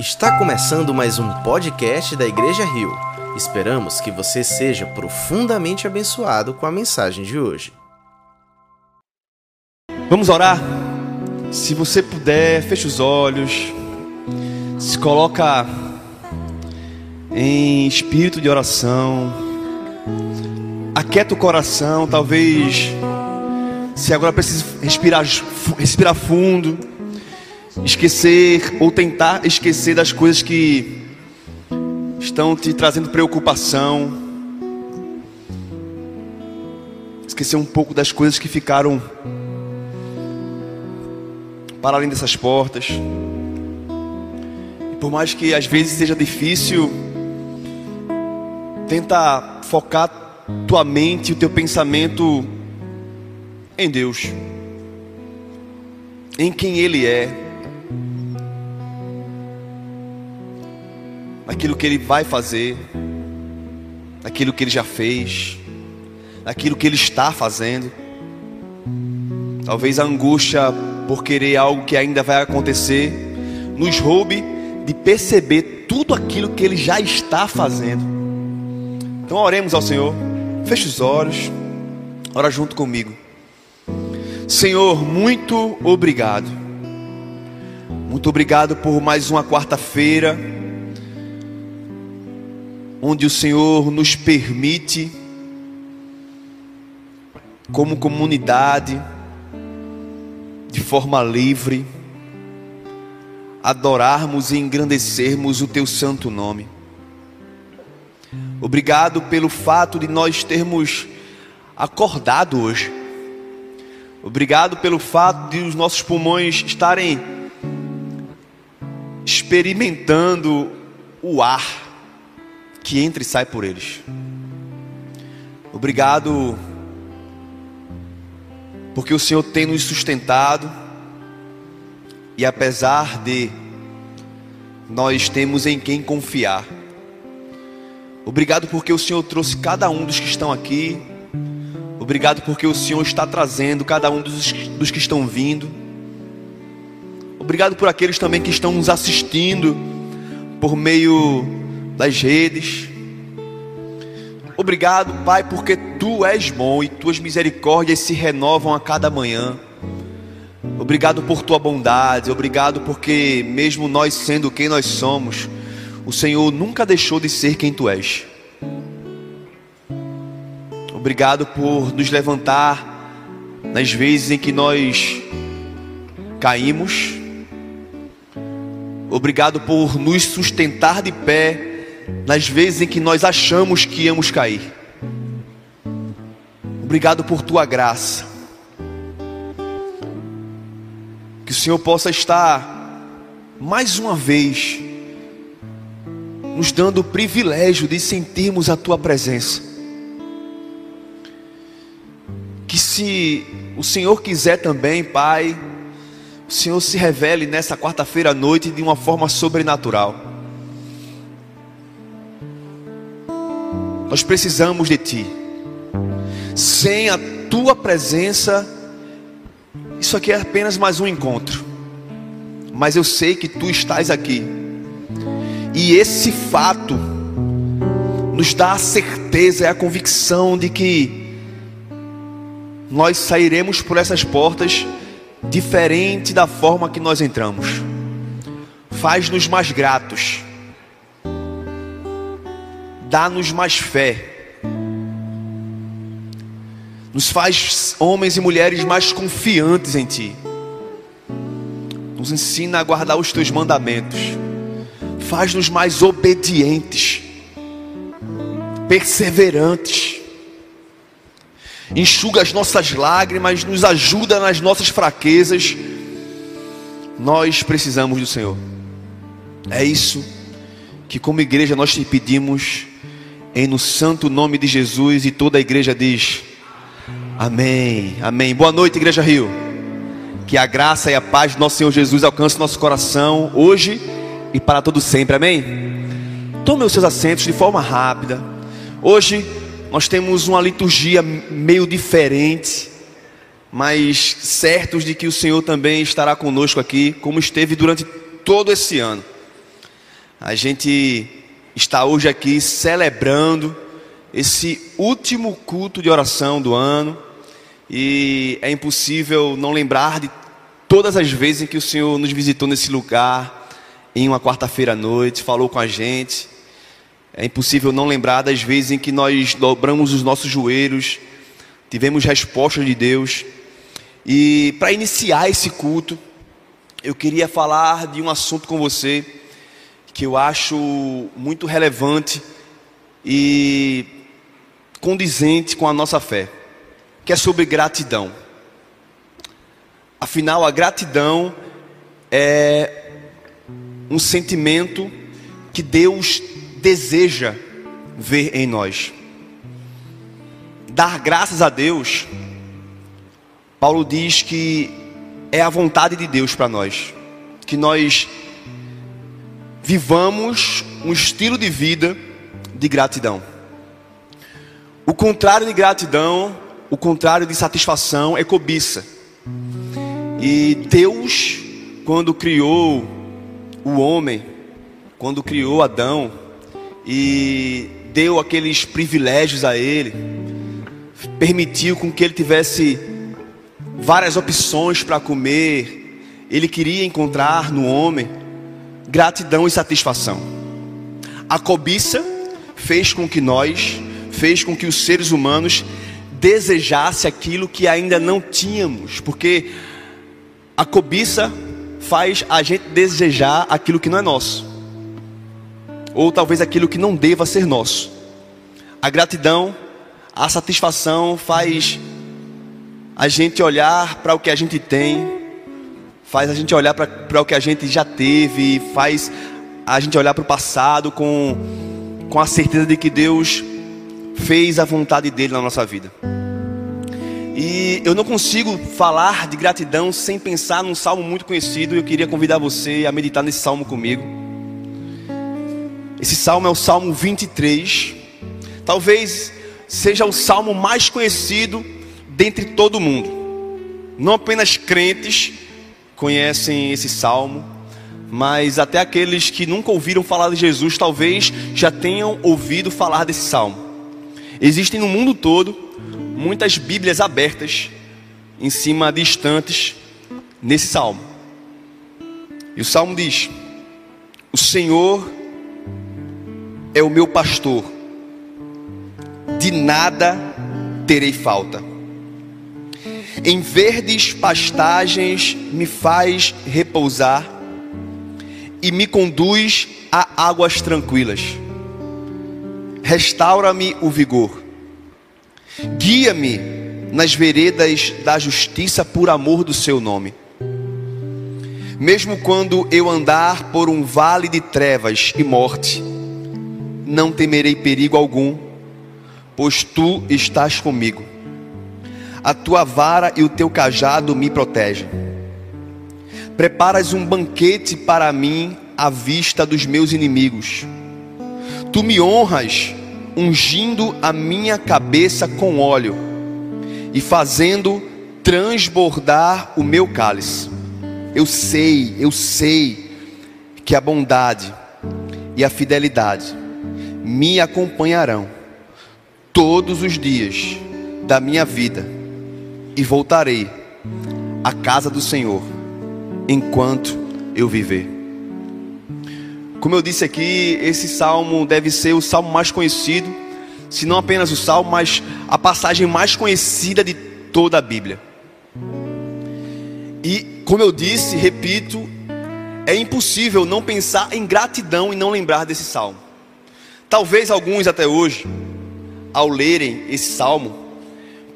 Está começando mais um podcast da Igreja Rio. Esperamos que você seja profundamente abençoado com a mensagem de hoje. Vamos orar? Se você puder, feche os olhos. Se coloca em espírito de oração. Aquieta o coração, talvez se agora precisa respirar, respirar fundo, esquecer ou tentar esquecer das coisas que estão te trazendo preocupação, esquecer um pouco das coisas que ficaram para além dessas portas. E por mais que às vezes seja difícil, tenta focar tua mente, o teu pensamento em Deus, em quem Ele é, naquilo que Ele vai fazer, naquilo que Ele já fez, naquilo que Ele está fazendo. Talvez a angústia por querer algo que ainda vai acontecer nos roube de perceber tudo aquilo que Ele já está fazendo. Então oremos ao Senhor, feche os olhos, ora junto comigo. Senhor, muito obrigado. Muito obrigado por mais uma quarta-feira, onde o Senhor nos permite, como comunidade, de forma livre, adorarmos e engrandecermos o Teu santo nome. Obrigado pelo fato de nós termos acordado hoje Obrigado pelo fato de os nossos pulmões estarem experimentando o ar que entra e sai por eles. Obrigado porque o Senhor tem nos sustentado e apesar de nós temos em quem confiar. Obrigado porque o Senhor trouxe cada um dos que estão aqui Obrigado porque o Senhor está trazendo cada um dos, dos que estão vindo. Obrigado por aqueles também que estão nos assistindo por meio das redes. Obrigado, Pai, porque tu és bom e tuas misericórdias se renovam a cada manhã. Obrigado por tua bondade, obrigado porque, mesmo nós sendo quem nós somos, o Senhor nunca deixou de ser quem tu és. Obrigado por nos levantar nas vezes em que nós caímos. Obrigado por nos sustentar de pé nas vezes em que nós achamos que íamos cair. Obrigado por tua graça. Que o Senhor possa estar mais uma vez nos dando o privilégio de sentirmos a tua presença. Que se o Senhor quiser também, Pai, o Senhor se revele nessa quarta-feira à noite de uma forma sobrenatural. Nós precisamos de Ti. Sem a Tua presença, isso aqui é apenas mais um encontro. Mas eu sei que Tu estás aqui. E esse fato nos dá a certeza, é a convicção de que nós sairemos por essas portas diferente da forma que nós entramos. Faz-nos mais gratos. Dá-nos mais fé. Nos faz homens e mulheres mais confiantes em Ti. Nos ensina a guardar os Teus mandamentos. Faz-nos mais obedientes, perseverantes enxuga as nossas lágrimas, nos ajuda nas nossas fraquezas. Nós precisamos do Senhor. É isso que, como igreja, nós te pedimos, em no santo nome de Jesus, e toda a igreja diz: Amém, Amém. Boa noite, Igreja Rio. Que a graça e a paz do nosso Senhor Jesus alcance nosso coração hoje e para todo sempre. Amém. Tome os seus assentos de forma rápida. Hoje nós temos uma liturgia meio diferente, mas certos de que o Senhor também estará conosco aqui, como esteve durante todo esse ano. A gente está hoje aqui celebrando esse último culto de oração do ano e é impossível não lembrar de todas as vezes em que o Senhor nos visitou nesse lugar, em uma quarta-feira à noite, falou com a gente. É impossível não lembrar das vezes em que nós dobramos os nossos joelhos, tivemos resposta de Deus. E para iniciar esse culto, eu queria falar de um assunto com você que eu acho muito relevante e condizente com a nossa fé, que é sobre gratidão. Afinal, a gratidão é um sentimento que Deus deseja ver em nós. Dar graças a Deus, Paulo diz que é a vontade de Deus para nós, que nós vivamos um estilo de vida de gratidão. O contrário de gratidão, o contrário de satisfação é cobiça. E Deus, quando criou o homem, quando criou Adão e deu aqueles privilégios a ele, permitiu com que ele tivesse várias opções para comer, ele queria encontrar no homem gratidão e satisfação. A cobiça fez com que nós, fez com que os seres humanos desejasse aquilo que ainda não tínhamos, porque a cobiça faz a gente desejar aquilo que não é nosso, ou talvez aquilo que não deva ser nosso. A gratidão, a satisfação faz a gente olhar para o que a gente tem, faz a gente olhar para o que a gente já teve, faz a gente olhar para o passado com, com a certeza de que Deus fez a vontade dele na nossa vida. E eu não consigo falar de gratidão sem pensar num salmo muito conhecido. Eu queria convidar você a meditar nesse salmo comigo. Esse salmo é o Salmo 23. Talvez seja o salmo mais conhecido dentre todo mundo. Não apenas crentes conhecem esse salmo, mas até aqueles que nunca ouviram falar de Jesus, talvez já tenham ouvido falar desse salmo. Existem no mundo todo muitas Bíblias abertas em cima de estantes nesse salmo. E o salmo diz: O Senhor é o meu pastor, de nada terei falta. Em verdes pastagens me faz repousar e me conduz a águas tranquilas. Restaura-me o vigor. Guia-me nas veredas da justiça por amor do seu nome. Mesmo quando eu andar por um vale de trevas e morte, não temerei perigo algum, pois tu estás comigo a tua vara e o teu cajado me protegem. Preparas um banquete para mim à vista dos meus inimigos. Tu me honras, ungindo a minha cabeça com óleo e fazendo transbordar o meu cálice. Eu sei, eu sei que a bondade e a fidelidade me acompanharão todos os dias da minha vida e voltarei à casa do Senhor enquanto eu viver. Como eu disse aqui, esse salmo deve ser o salmo mais conhecido, se não apenas o salmo, mas a passagem mais conhecida de toda a Bíblia. E como eu disse, repito, é impossível não pensar em gratidão e não lembrar desse salmo. Talvez alguns até hoje, ao lerem esse salmo,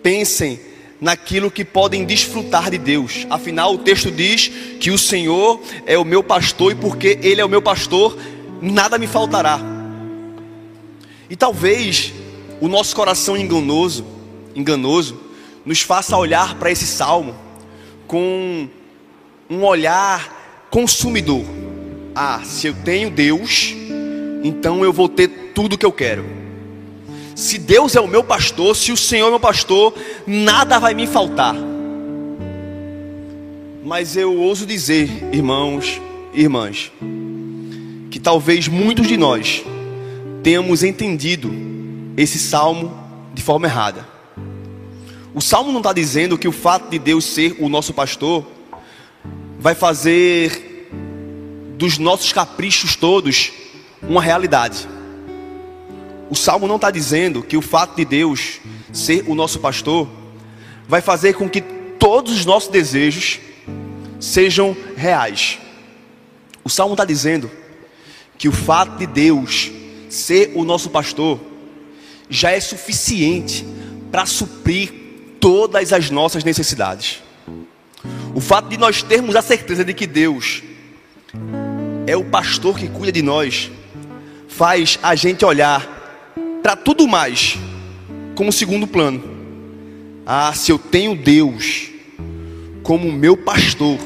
pensem naquilo que podem desfrutar de Deus. Afinal, o texto diz que o Senhor é o meu pastor e porque Ele é o meu pastor, nada me faltará. E talvez o nosso coração enganoso, enganoso, nos faça olhar para esse salmo com um olhar consumidor. Ah, se eu tenho Deus, então eu vou ter tudo que eu quero. Se Deus é o meu pastor, se o Senhor é o meu pastor, nada vai me faltar. Mas eu ouso dizer, irmãos e irmãs, que talvez muitos de nós tenhamos entendido esse salmo de forma errada. O salmo não está dizendo que o fato de Deus ser o nosso pastor vai fazer dos nossos caprichos todos uma realidade. O salmo não está dizendo que o fato de Deus ser o nosso pastor vai fazer com que todos os nossos desejos sejam reais. O salmo está dizendo que o fato de Deus ser o nosso pastor já é suficiente para suprir todas as nossas necessidades. O fato de nós termos a certeza de que Deus é o pastor que cuida de nós, faz a gente olhar para tudo mais como segundo plano. Ah, se eu tenho Deus como meu pastor,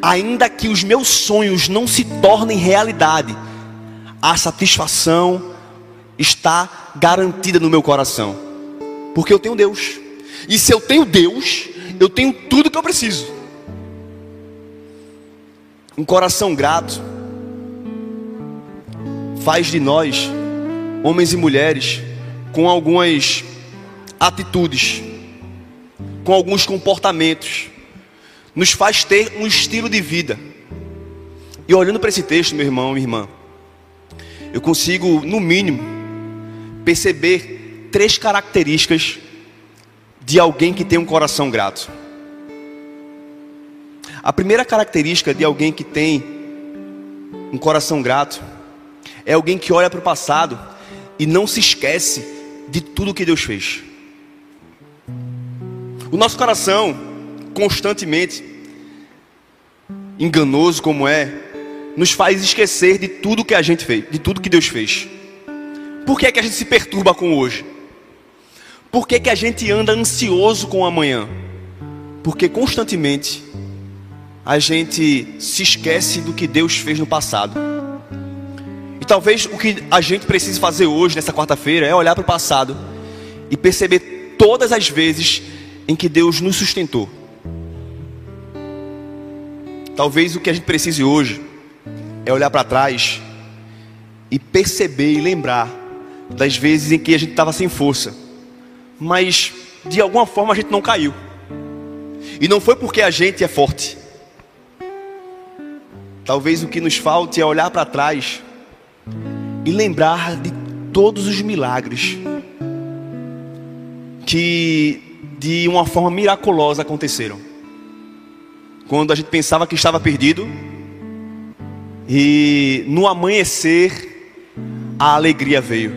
ainda que os meus sonhos não se tornem realidade, a satisfação está garantida no meu coração, porque eu tenho Deus. E se eu tenho Deus, eu tenho tudo que eu preciso. Um coração grato faz de nós, homens e mulheres, com algumas atitudes, com alguns comportamentos, nos faz ter um estilo de vida. E olhando para esse texto, meu irmão, minha irmã, eu consigo, no mínimo, perceber três características de alguém que tem um coração grato. A primeira característica de alguém que tem um coração grato é alguém que olha para o passado e não se esquece de tudo que Deus fez. O nosso coração, constantemente, enganoso como é, nos faz esquecer de tudo que a gente fez, de tudo que Deus fez. Por que, é que a gente se perturba com hoje? Por que, que a gente anda ansioso com o amanhã? Porque constantemente a gente se esquece do que Deus fez no passado. Talvez o que a gente precise fazer hoje, nessa quarta-feira, é olhar para o passado e perceber todas as vezes em que Deus nos sustentou. Talvez o que a gente precise hoje é olhar para trás e perceber e lembrar das vezes em que a gente estava sem força, mas de alguma forma a gente não caiu. E não foi porque a gente é forte. Talvez o que nos falte é olhar para trás e lembrar de todos os milagres que de uma forma miraculosa aconteceram. Quando a gente pensava que estava perdido, e no amanhecer a alegria veio.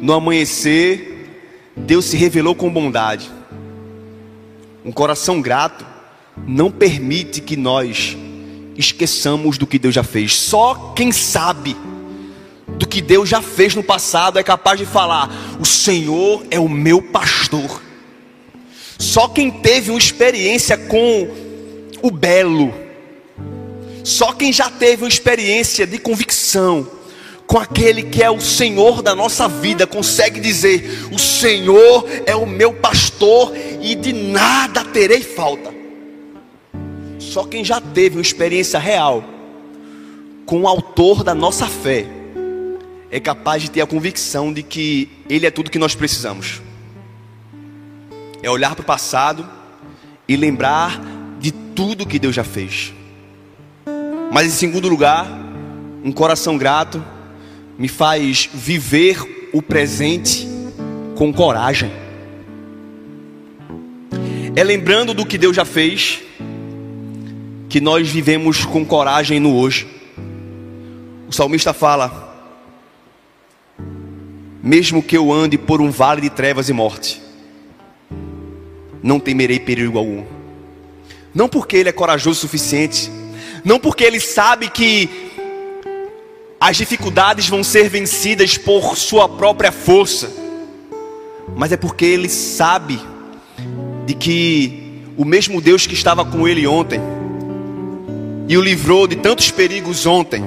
No amanhecer, Deus se revelou com bondade. Um coração grato não permite que nós esqueçamos do que Deus já fez. Só quem sabe do que Deus já fez no passado é capaz de falar: O Senhor é o meu pastor. Só quem teve uma experiência com o belo, só quem já teve uma experiência de convicção com aquele que é o Senhor da nossa vida consegue dizer: O Senhor é o meu pastor e de nada terei falta. Só quem já teve uma experiência real com o autor da nossa fé é capaz de ter a convicção de que Ele é tudo que nós precisamos. É olhar para o passado e lembrar de tudo que Deus já fez. Mas em segundo lugar, um coração grato me faz viver o presente com coragem. É lembrando do que Deus já fez que nós vivemos com coragem no hoje. O salmista fala: Mesmo que eu ande por um vale de trevas e morte, não temerei perigo algum. Não porque ele é corajoso o suficiente, não porque ele sabe que as dificuldades vão ser vencidas por sua própria força, mas é porque ele sabe de que o mesmo Deus que estava com ele ontem, e o livrou de tantos perigos ontem,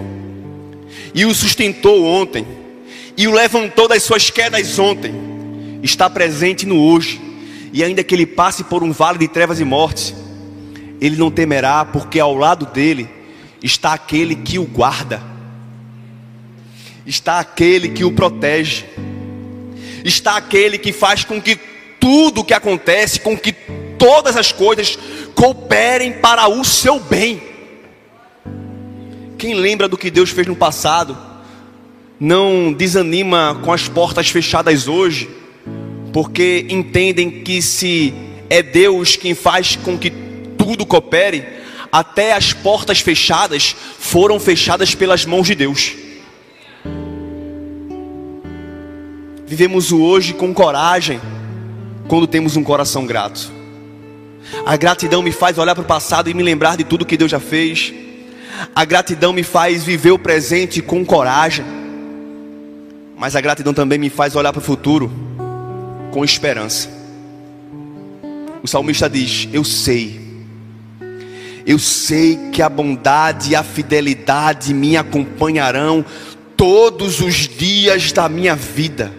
e o sustentou ontem, e o levantou das suas quedas ontem, está presente no hoje, e ainda que ele passe por um vale de trevas e morte, ele não temerá, porque ao lado dele está aquele que o guarda. está aquele que o protege, está aquele que faz com que tudo o que acontece, com que todas as coisas cooperem para o seu bem. Quem lembra do que Deus fez no passado, não desanima com as portas fechadas hoje, porque entendem que se é Deus quem faz com que tudo coopere, até as portas fechadas foram fechadas pelas mãos de Deus. Vivemos o hoje com coragem, quando temos um coração grato. A gratidão me faz olhar para o passado e me lembrar de tudo que Deus já fez. A gratidão me faz viver o presente com coragem. Mas a gratidão também me faz olhar para o futuro com esperança. O salmista diz: Eu sei, eu sei que a bondade e a fidelidade me acompanharão todos os dias da minha vida.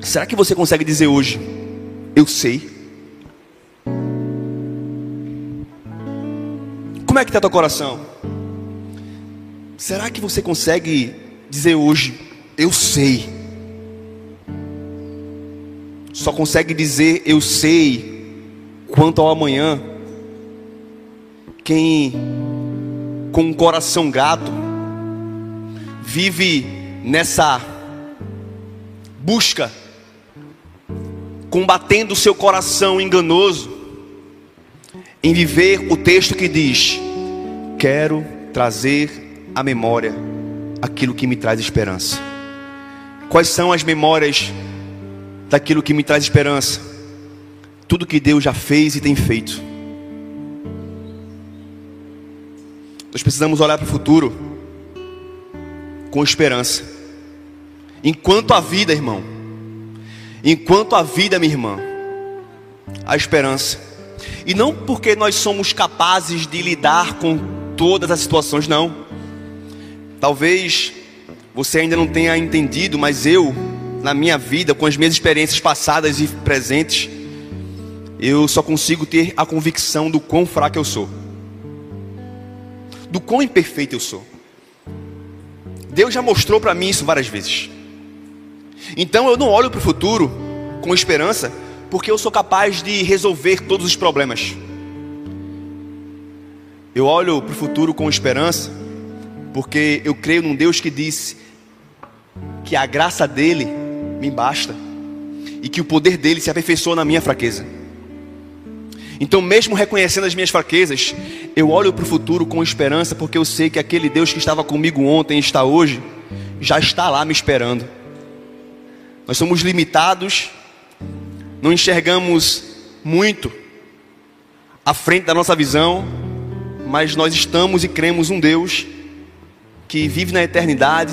Será que você consegue dizer hoje, eu sei? Como é que está teu coração? Será que você consegue dizer hoje, eu sei? Só consegue dizer eu sei quanto ao amanhã quem com um coração grato vive nessa busca combatendo o seu coração enganoso, em viver o texto que diz: Quero trazer à memória aquilo que me traz esperança. Quais são as memórias daquilo que me traz esperança? Tudo que Deus já fez e tem feito. Nós precisamos olhar para o futuro com esperança. Enquanto a vida, irmão, Enquanto a vida, minha irmã, a esperança. E não porque nós somos capazes de lidar com todas as situações, não. Talvez você ainda não tenha entendido, mas eu, na minha vida, com as minhas experiências passadas e presentes, eu só consigo ter a convicção do quão fraco eu sou, do quão imperfeito eu sou. Deus já mostrou para mim isso várias vezes. Então eu não olho para o futuro com esperança, porque eu sou capaz de resolver todos os problemas. Eu olho para o futuro com esperança, porque eu creio num Deus que disse que a graça dele me basta e que o poder dele se aperfeiçoa na minha fraqueza. Então, mesmo reconhecendo as minhas fraquezas, eu olho para o futuro com esperança, porque eu sei que aquele Deus que estava comigo ontem e está hoje, já está lá me esperando. Nós somos limitados, não enxergamos muito à frente da nossa visão, mas nós estamos e cremos um Deus que vive na eternidade,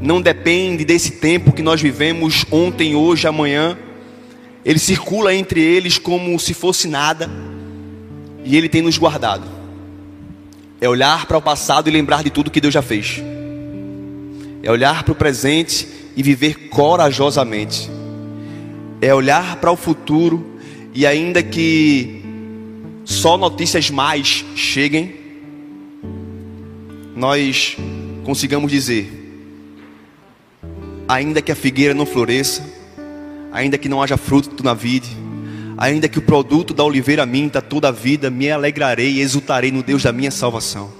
não depende desse tempo que nós vivemos ontem, hoje, amanhã. Ele circula entre eles como se fosse nada, e ele tem nos guardado. É olhar para o passado e lembrar de tudo que Deus já fez. É olhar para o presente e viver corajosamente. É olhar para o futuro e ainda que só notícias mais cheguem, nós consigamos dizer: ainda que a figueira não floresça, ainda que não haja fruto na vide, ainda que o produto da oliveira minta toda a vida, me alegrarei e exultarei no Deus da minha salvação.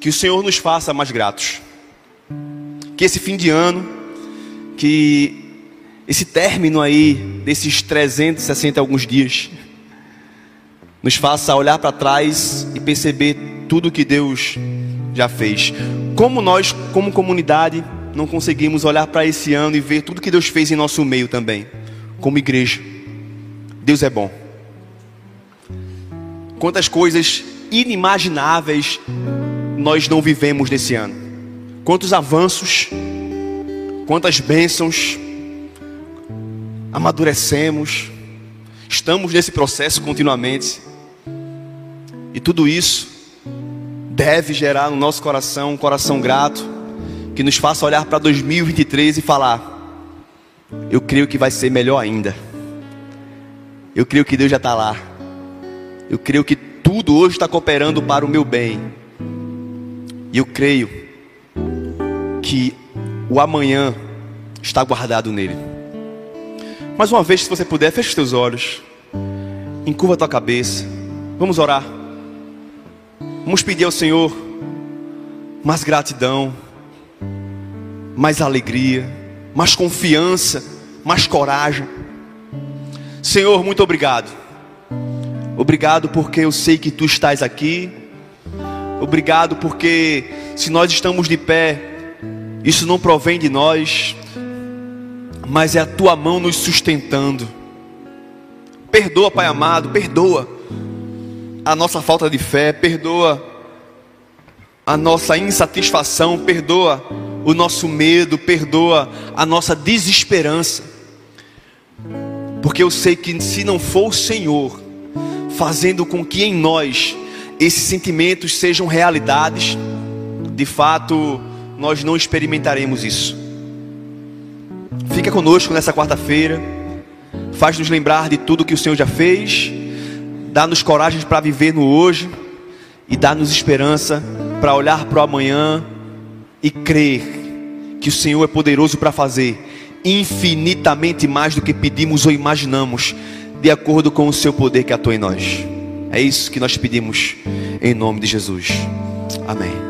Que o Senhor nos faça mais gratos que esse fim de ano, que esse término aí desses 360 alguns dias, nos faça olhar para trás e perceber tudo que Deus já fez. Como nós, como comunidade, não conseguimos olhar para esse ano e ver tudo que Deus fez em nosso meio também, como igreja. Deus é bom. Quantas coisas inimagináveis nós não vivemos nesse ano. Quantos avanços, quantas bênçãos, amadurecemos, estamos nesse processo continuamente, e tudo isso deve gerar no nosso coração um coração grato, que nos faça olhar para 2023 e falar: eu creio que vai ser melhor ainda, eu creio que Deus já está lá, eu creio que tudo hoje está cooperando para o meu bem. E eu creio que o amanhã está guardado nele. Mais uma vez, se você puder, feche os teus olhos, encurva a tua cabeça, vamos orar. Vamos pedir ao Senhor mais gratidão, mais alegria, mais confiança, mais coragem. Senhor, muito obrigado. Obrigado porque eu sei que tu estás aqui. Obrigado porque se nós estamos de pé, isso não provém de nós, mas é a tua mão nos sustentando. Perdoa, Pai amado, perdoa a nossa falta de fé, perdoa a nossa insatisfação, perdoa o nosso medo, perdoa a nossa desesperança. Porque eu sei que se não for o Senhor fazendo com que em nós esses sentimentos sejam realidades, de fato nós não experimentaremos isso. Fica conosco nessa quarta-feira, faz-nos lembrar de tudo que o Senhor já fez, dá-nos coragem para viver no hoje e dá-nos esperança para olhar para o amanhã e crer que o Senhor é poderoso para fazer infinitamente mais do que pedimos ou imaginamos, de acordo com o seu poder que atua em nós. É isso que nós pedimos em nome de Jesus. Amém.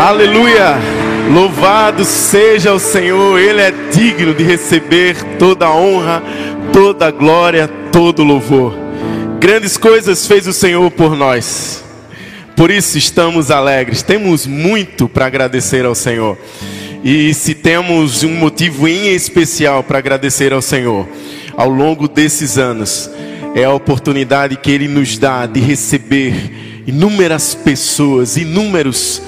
Aleluia! Louvado seja o Senhor, Ele é digno de receber toda a honra, toda a glória, todo o louvor. Grandes coisas fez o Senhor por nós, por isso estamos alegres, temos muito para agradecer ao Senhor. E se temos um motivo em especial para agradecer ao Senhor, ao longo desses anos, é a oportunidade que Ele nos dá de receber inúmeras pessoas, inúmeros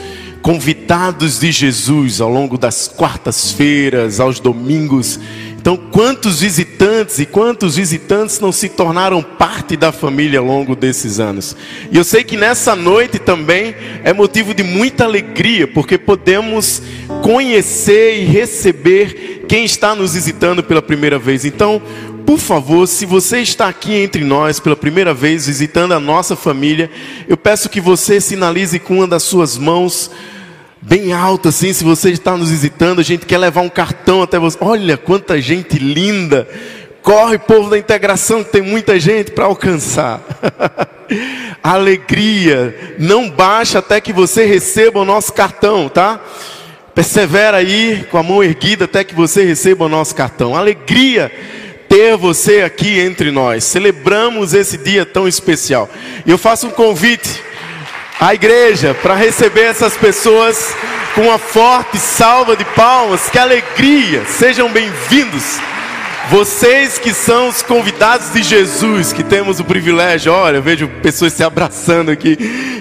convidados de Jesus ao longo das quartas-feiras, aos domingos. Então, quantos visitantes e quantos visitantes não se tornaram parte da família ao longo desses anos? E eu sei que nessa noite também é motivo de muita alegria, porque podemos conhecer e receber quem está nos visitando pela primeira vez. Então, por favor, se você está aqui entre nós pela primeira vez, visitando a nossa família, eu peço que você sinalize com uma das suas mãos, bem alto assim, se você está nos visitando, a gente quer levar um cartão até você. Olha quanta gente linda! Corre, povo da integração, tem muita gente para alcançar. Alegria, não baixa até que você receba o nosso cartão, tá? Persevera aí com a mão erguida até que você receba o nosso cartão. Alegria ter você aqui entre nós. Celebramos esse dia tão especial. E eu faço um convite à igreja para receber essas pessoas com uma forte salva de palmas. Que alegria! Sejam bem-vindos. Vocês que são os convidados de Jesus, que temos o privilégio, olha, eu vejo pessoas se abraçando aqui.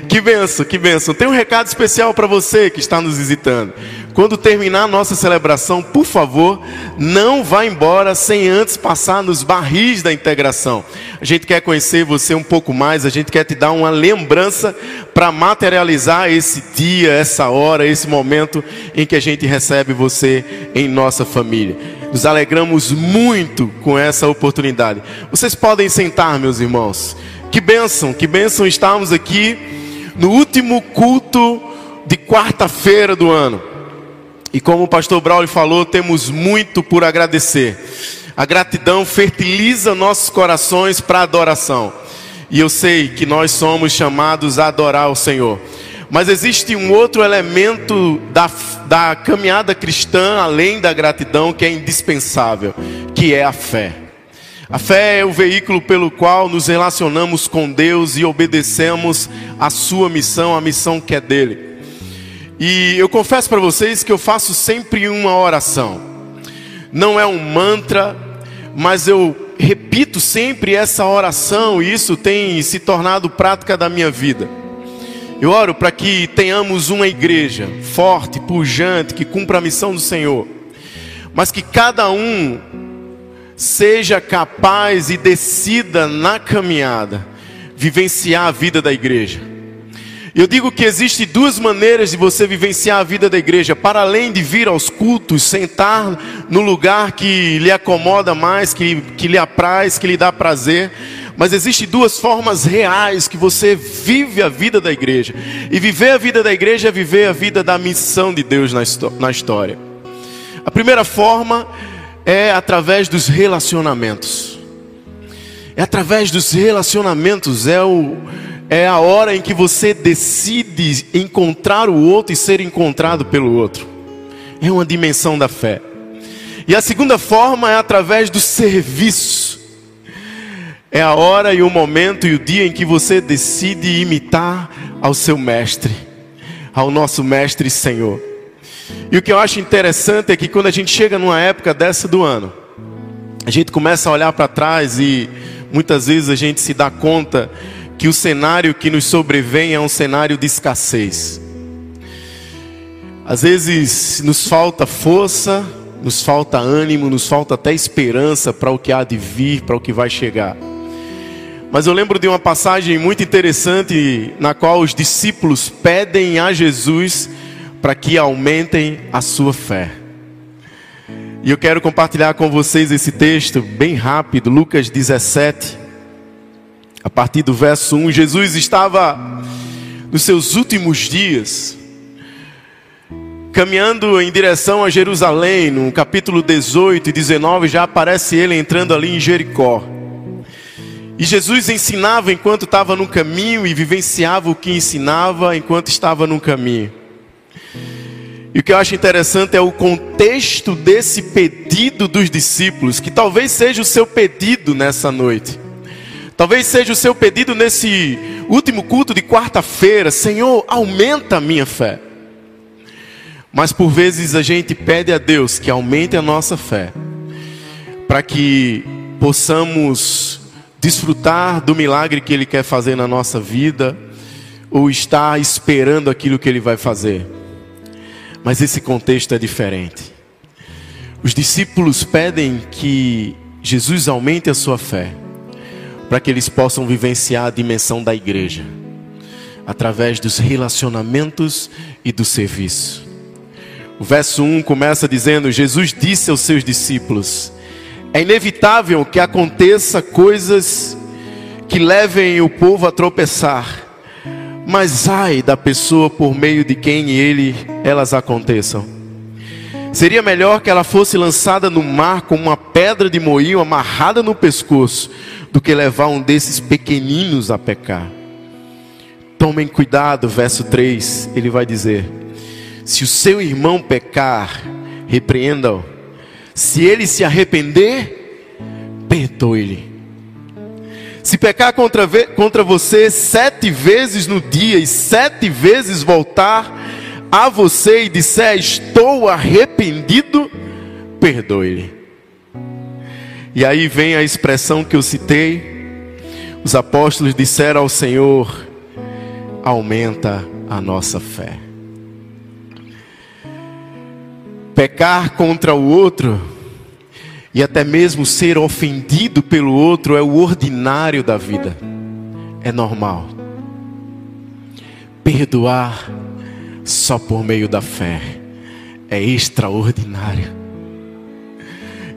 Que benção, que benção. Tem um recado especial para você que está nos visitando. Quando terminar a nossa celebração, por favor, não vá embora sem antes passar nos barris da integração. A gente quer conhecer você um pouco mais, a gente quer te dar uma lembrança para materializar esse dia, essa hora, esse momento em que a gente recebe você em nossa família. Nos alegramos muito com essa oportunidade. Vocês podem sentar, meus irmãos. Que bênção, que bênção estarmos aqui no último culto de quarta-feira do ano. E como o pastor Braulio falou, temos muito por agradecer. A gratidão fertiliza nossos corações para adoração. E eu sei que nós somos chamados a adorar o Senhor. Mas existe um outro elemento da, da caminhada cristã, além da gratidão, que é indispensável, que é a fé. A fé é o veículo pelo qual nos relacionamos com Deus e obedecemos a sua missão, a missão que é dele. E eu confesso para vocês que eu faço sempre uma oração. Não é um mantra, mas eu repito sempre essa oração e isso tem se tornado prática da minha vida. Eu oro para que tenhamos uma igreja forte, pujante, que cumpra a missão do Senhor, mas que cada um seja capaz e decida na caminhada vivenciar a vida da igreja. Eu digo que existe duas maneiras de você vivenciar a vida da igreja, para além de vir aos cultos, sentar no lugar que lhe acomoda mais, que, que lhe apraz, que lhe dá prazer. Mas existem duas formas reais que você vive a vida da igreja. E viver a vida da igreja é viver a vida da missão de Deus na, história. A primeira forma é através dos relacionamentos. É através dos relacionamentos, é o é a hora em que você decide encontrar o outro e ser encontrado pelo outro. É uma dimensão da fé. E a segunda forma é através do serviço. É a hora e o momento e o dia em que você decide imitar ao seu mestre, ao nosso mestre e Senhor. E o que eu acho interessante é que quando a gente chega numa época dessa do ano, a gente começa a olhar para trás e muitas vezes a gente se dá conta que o cenário que nos sobrevém é um cenário de escassez. Às vezes nos falta força, nos falta ânimo, nos falta até esperança para o que há de vir, para o que vai chegar. Mas eu lembro de uma passagem muito interessante na qual os discípulos pedem a Jesus para que aumentem a sua fé. E eu quero compartilhar com vocês esse texto bem rápido, Lucas 17, a partir do verso 1, Jesus estava nos seus últimos dias, caminhando em direção a Jerusalém, no capítulo 18 e 19, já aparece ele entrando ali em Jericó. E Jesus ensinava enquanto estava no caminho e vivenciava o que ensinava enquanto estava no caminho. E o que eu acho interessante é o contexto desse pedido dos discípulos, que talvez seja o seu pedido nessa noite. Talvez seja o seu pedido nesse último culto de quarta-feira: Senhor, aumenta a minha fé. Mas por vezes a gente pede a Deus que aumente a nossa fé, para que possamos desfrutar do milagre que Ele quer fazer na nossa vida, ou estar esperando aquilo que Ele vai fazer. Mas esse contexto é diferente. Os discípulos pedem que Jesus aumente a sua fé, para que eles possam vivenciar a dimensão da igreja, através dos relacionamentos e do serviço. O verso 1 começa dizendo: Jesus disse aos seus discípulos: É inevitável que aconteça coisas que levem o povo a tropeçar mas ai da pessoa por meio de quem ele elas aconteçam. Seria melhor que ela fosse lançada no mar com uma pedra de moinho amarrada no pescoço, do que levar um desses pequeninos a pecar. Tomem cuidado, verso 3, ele vai dizer: Se o seu irmão pecar, repreenda-o. Se ele se arrepender, perdoe-lhe. Se pecar contra, contra você sete vezes no dia e sete vezes voltar a você e disser: Estou arrependido, perdoe-lhe. E aí vem a expressão que eu citei. Os apóstolos disseram ao Senhor: Aumenta a nossa fé. Pecar contra o outro e até mesmo ser ofendido pelo outro é o ordinário da vida, é normal. Perdoar só por meio da fé é extraordinário.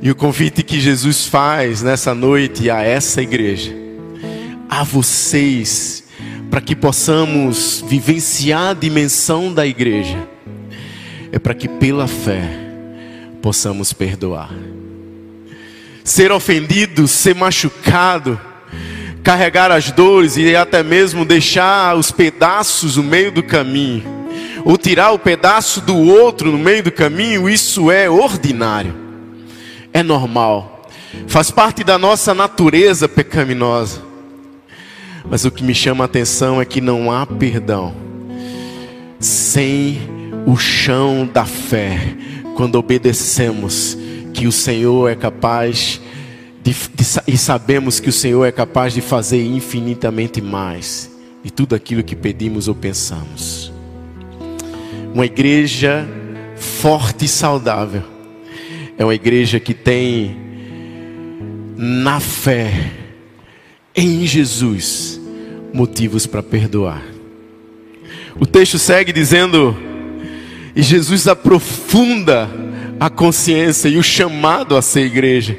E o convite que Jesus faz nessa noite a essa igreja, a vocês, para que possamos vivenciar a dimensão da igreja, é para que pela fé possamos perdoar. Ser ofendido, ser machucado, carregar as dores e até mesmo deixar os pedaços no meio do caminho, ou tirar o pedaço do outro no meio do caminho, isso é ordinário, é normal, faz parte da nossa natureza pecaminosa. Mas o que me chama a atenção é que não há perdão sem o chão da fé, quando obedecemos que o Senhor é capaz de, de, e sabemos que o Senhor é capaz de fazer infinitamente mais de tudo aquilo que pedimos ou pensamos. Uma igreja forte e saudável é uma igreja que tem na fé em Jesus motivos para perdoar. O texto segue dizendo: e Jesus aprofunda a consciência e o chamado a ser igreja.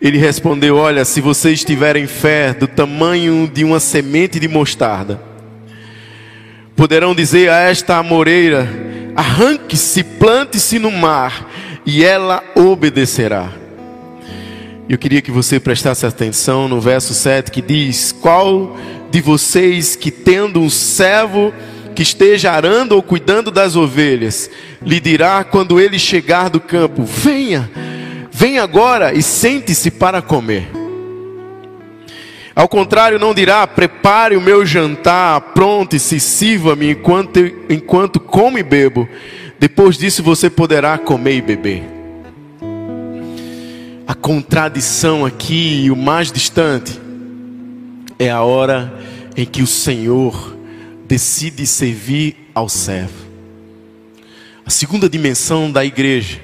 Ele respondeu: Olha, se vocês tiverem fé do tamanho de uma semente de mostarda, poderão dizer a esta amoreira: arranque-se, plante-se no mar, e ela obedecerá. Eu queria que você prestasse atenção no verso 7 que diz: Qual de vocês que tendo um servo que esteja arando ou cuidando das ovelhas, lhe dirá quando ele chegar do campo: Venha, venha agora e sente-se para comer. Ao contrário, não dirá: Prepare o meu jantar, pronte-se, sirva-me enquanto, enquanto como e bebo. Depois disso você poderá comer e beber. A contradição aqui, o mais distante, é a hora em que o Senhor decide servir ao servo. A segunda dimensão da igreja,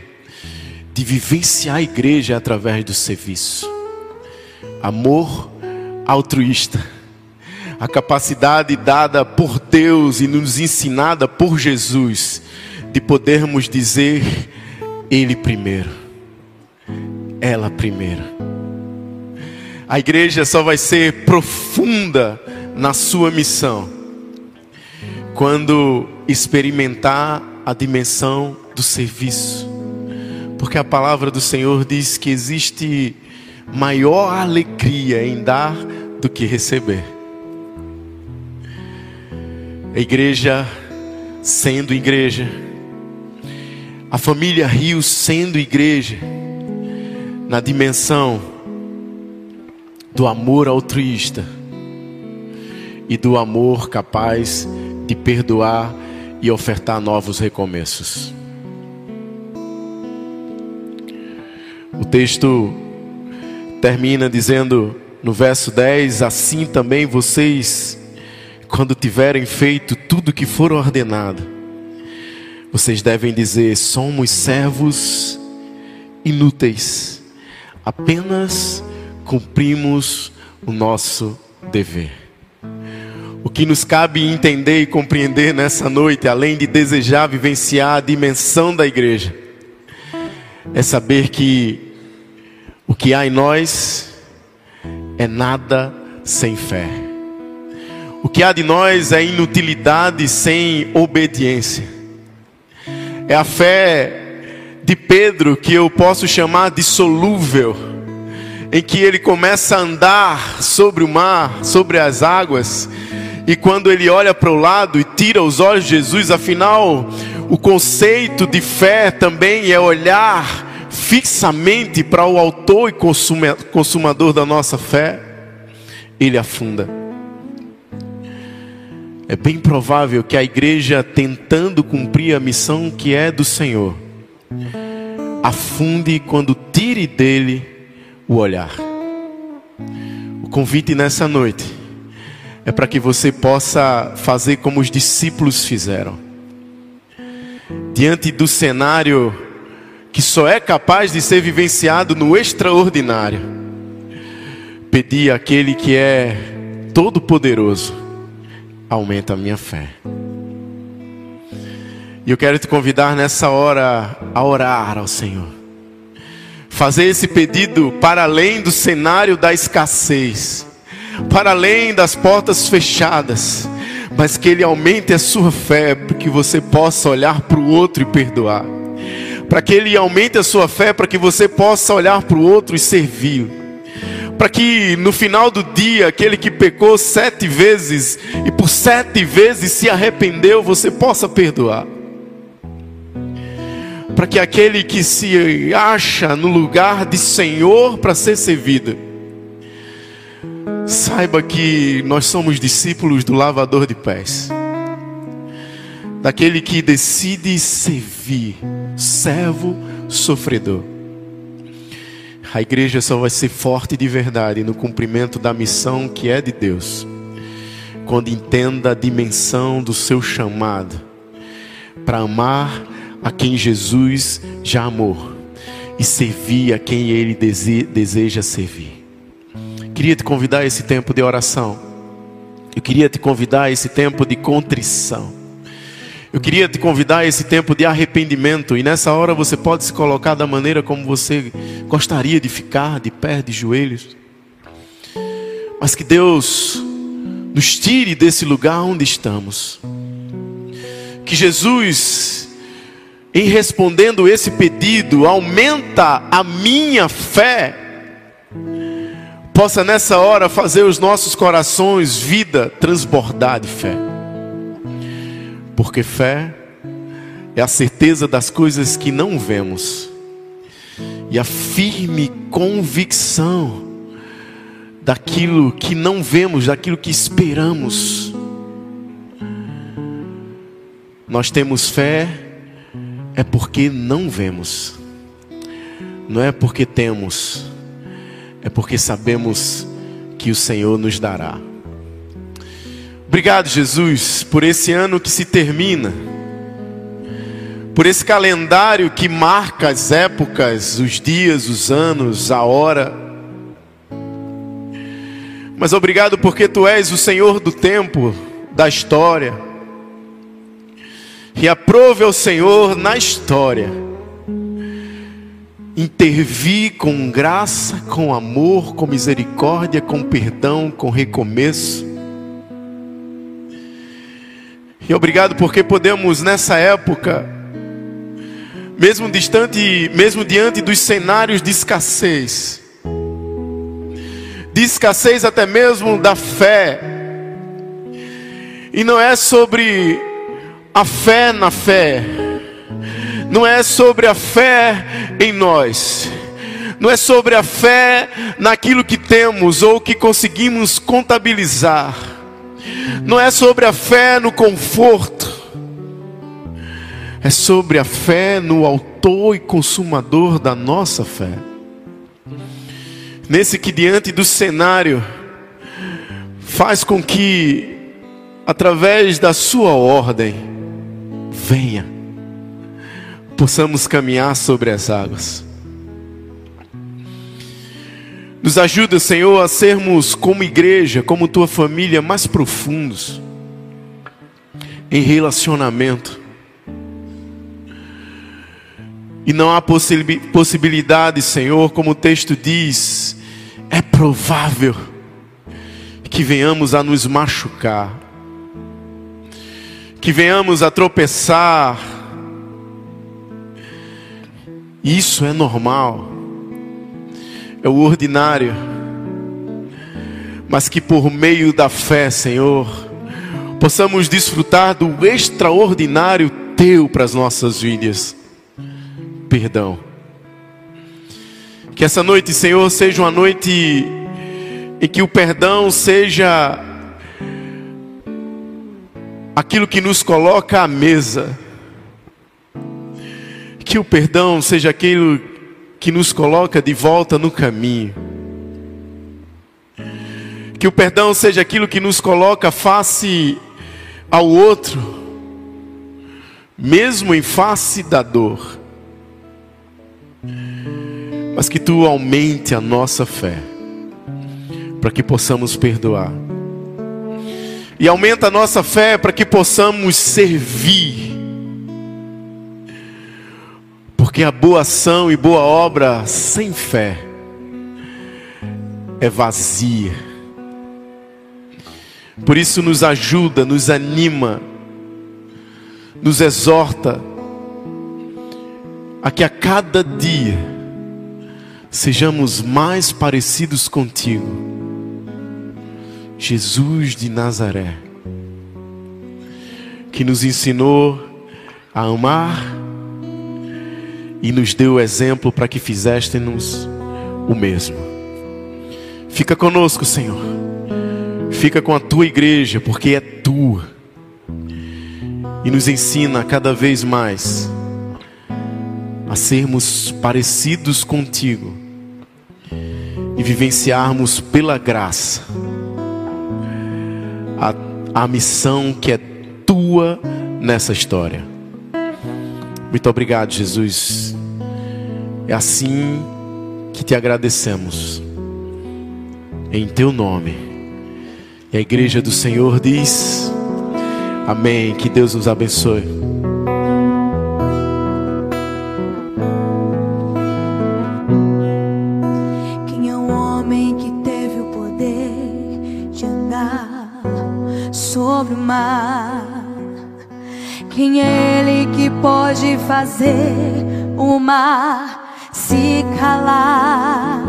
de vivenciar a igreja é através do serviço. Amor altruísta. A capacidade dada por Deus e nos ensinada por Jesus de podermos dizer Ele primeiro, ela primeiro. A igreja só vai ser profunda na sua missão quando experimentar a dimensão do serviço. Porque a palavra do Senhor diz que existe maior alegria em dar do que receber. A igreja, sendo igreja, a família Rio sendo igreja na dimensão do amor altruísta e do amor capaz de perdoar e ofertar novos recomeços. O texto termina dizendo no verso 10: Assim também vocês, quando tiverem feito tudo que for ordenado, vocês devem dizer: somos servos inúteis, apenas cumprimos o nosso dever. O que nos cabe entender e compreender nessa noite, além de desejar vivenciar a dimensão da igreja, é saber que o que há em nós é nada sem fé. O que há de nós é inutilidade sem obediência. É a fé de Pedro que eu posso chamar de solúvel, em que ele começa a andar sobre o mar, sobre as águas, e quando ele olha para o lado e tira os olhos de Jesus, afinal, o conceito de fé também é olhar fixamente para o autor e consumador da nossa fé, ele afunda. É bem provável que a igreja, tentando cumprir a missão que é do Senhor, afunde quando tire dele o olhar. O convite nessa noite é para que você possa fazer como os discípulos fizeram. Diante do cenário que só é capaz de ser vivenciado no extraordinário, pedir àquele que é todo-poderoso, aumenta a minha fé. E eu quero te convidar nessa hora a orar ao Senhor. Fazer esse pedido para além do cenário da escassez para além das portas fechadas, mas que Ele aumente a sua fé, para que você possa olhar para o outro e perdoar, para que Ele aumente a sua fé, para que você possa olhar para o outro e servir, para que no final do dia, aquele que pecou sete vezes e por sete vezes se arrependeu, você possa perdoar. Para que aquele que se acha no lugar de Senhor para ser servido, Saiba que nós somos discípulos do lavador de pés, daquele que decide servir, servo sofredor. A igreja só vai ser forte de verdade no cumprimento da missão que é de Deus, quando entenda a dimensão do seu chamado para amar a quem Jesus já amou e servir a quem ele deseja servir queria te convidar a esse tempo de oração. Eu queria te convidar a esse tempo de contrição. Eu queria te convidar a esse tempo de arrependimento. E nessa hora você pode se colocar da maneira como você gostaria de ficar, de pé, de joelhos. Mas que Deus nos tire desse lugar onde estamos. Que Jesus, em respondendo esse pedido, aumenta a minha fé possa nessa hora fazer os nossos corações, vida, transbordar de fé. Porque fé é a certeza das coisas que não vemos e a firme convicção daquilo que não vemos, daquilo que esperamos. Nós temos fé é porque não vemos, não é porque temos é porque sabemos que o Senhor nos dará. Obrigado, Jesus, por esse ano que se termina, por esse calendário que marca as épocas, os dias, os anos, a hora. Mas obrigado porque tu és o Senhor do tempo, da história. E aprove ao Senhor na história intervir com graça, com amor, com misericórdia, com perdão, com recomeço. E obrigado porque podemos nessa época, mesmo distante, mesmo diante dos cenários de escassez, de escassez até mesmo da fé, e não é sobre a fé na fé, não é sobre a fé em nós, não é sobre a fé naquilo que temos ou que conseguimos contabilizar, não é sobre a fé no conforto, é sobre a fé no Autor e Consumador da nossa fé. Nesse que diante do cenário faz com que, através da Sua ordem, venha, possamos caminhar sobre as águas. Nos ajuda, Senhor, a sermos como igreja, como tua família, mais profundos em relacionamento. E não há possibilidade, Senhor, como o texto diz, é provável que venhamos a nos machucar, que venhamos a tropeçar. Isso é normal é o ordinário, mas que por meio da fé, Senhor, possamos desfrutar do extraordinário Teu para as nossas vidas. Perdão. Que essa noite, Senhor, seja uma noite em que o perdão seja aquilo que nos coloca à mesa. Que o perdão seja aquilo que nos coloca de volta no caminho. Que o perdão seja aquilo que nos coloca face ao outro, mesmo em face da dor. Mas que tu aumente a nossa fé, para que possamos perdoar. E aumenta a nossa fé para que possamos servir porque a boa ação e boa obra sem fé é vazia. Por isso nos ajuda, nos anima, nos exorta a que a cada dia sejamos mais parecidos contigo. Jesus de Nazaré, que nos ensinou a amar e nos deu o exemplo para que fizéssemos o mesmo. Fica conosco, Senhor. Fica com a tua igreja, porque é tua. E nos ensina cada vez mais a sermos parecidos contigo e vivenciarmos pela graça a, a missão que é tua nessa história. Muito obrigado, Jesus. É assim que te agradecemos. Em teu nome. E a igreja do Senhor diz: Amém. Que Deus nos abençoe. Quem é ele que pode fazer o mar se calar?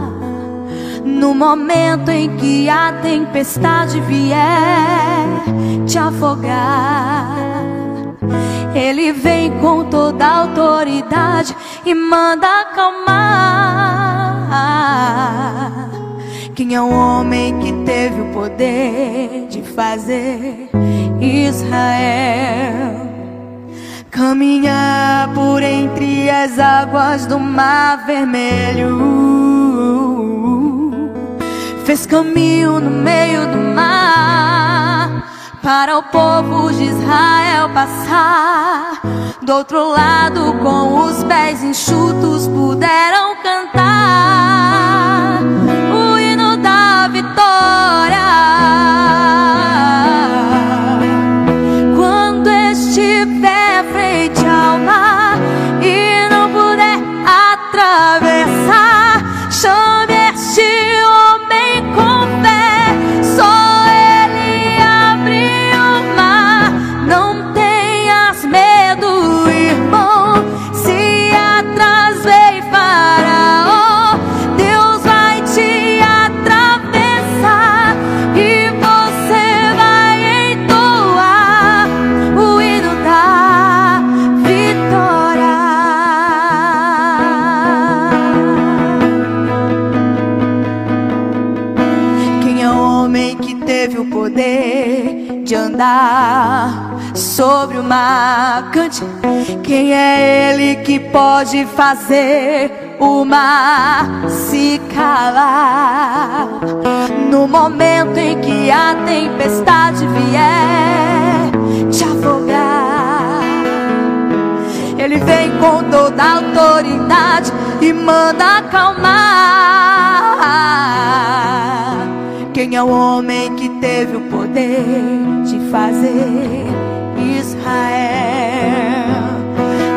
No momento em que a tempestade vier te afogar, Ele vem com toda a autoridade e manda acalmar. Quem é o homem que teve o poder de fazer Israel? Caminhar por entre as águas do mar vermelho. Fez caminho no meio do mar para o povo de Israel passar. Do outro lado, com os pés enxutos, puderam cantar o hino da vitória. De andar sobre o mar. Cante. Quem é ele que pode fazer o mar se calar? No momento em que a tempestade vier te afogar, ele vem com toda a autoridade e manda acalmar. Quem é o homem que teve o poder de fazer Israel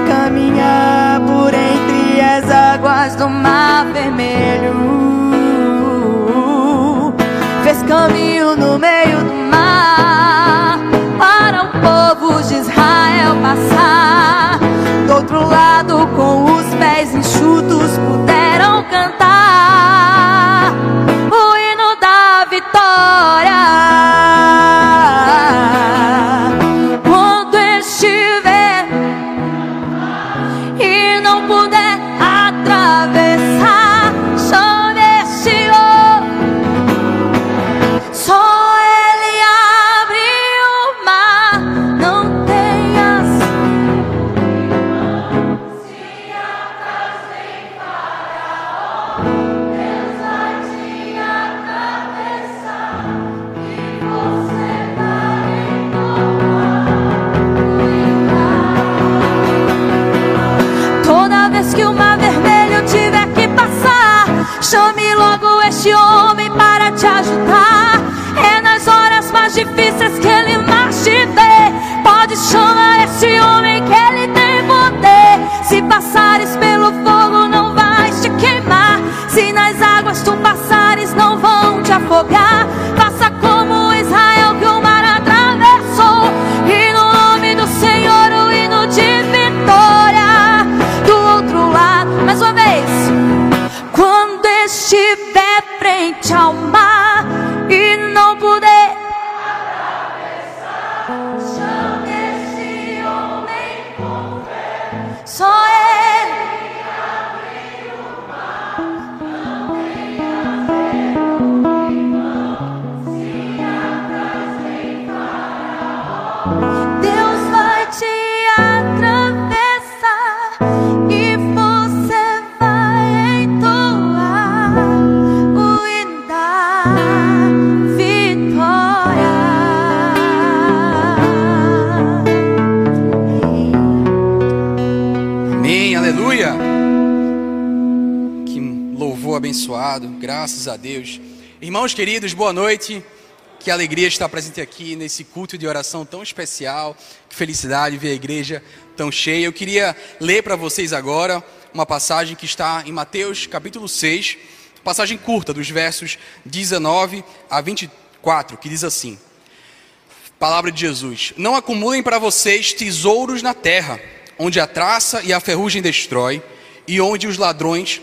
caminhar por entre as águas do Mar Vermelho? Fez caminho no meio do mar para o povo de Israel passar. Do outro lado, com os pés enxutos, puderam cantar este homem para te ajudar. É nas horas mais difíceis que ele mais te vê. Pode chamar este homem que ele tem poder. Se passares pelo fogo, não vais te queimar. Se nas águas tu passares, não vão te afogar. Abençoado, graças a Deus. Irmãos queridos, boa noite. Que alegria estar presente aqui nesse culto de oração tão especial. Que felicidade ver a igreja tão cheia. Eu queria ler para vocês agora uma passagem que está em Mateus capítulo 6, passagem curta, dos versos 19 a 24, que diz assim: Palavra de Jesus: Não acumulem para vocês tesouros na terra, onde a traça e a ferrugem destrói, e onde os ladrões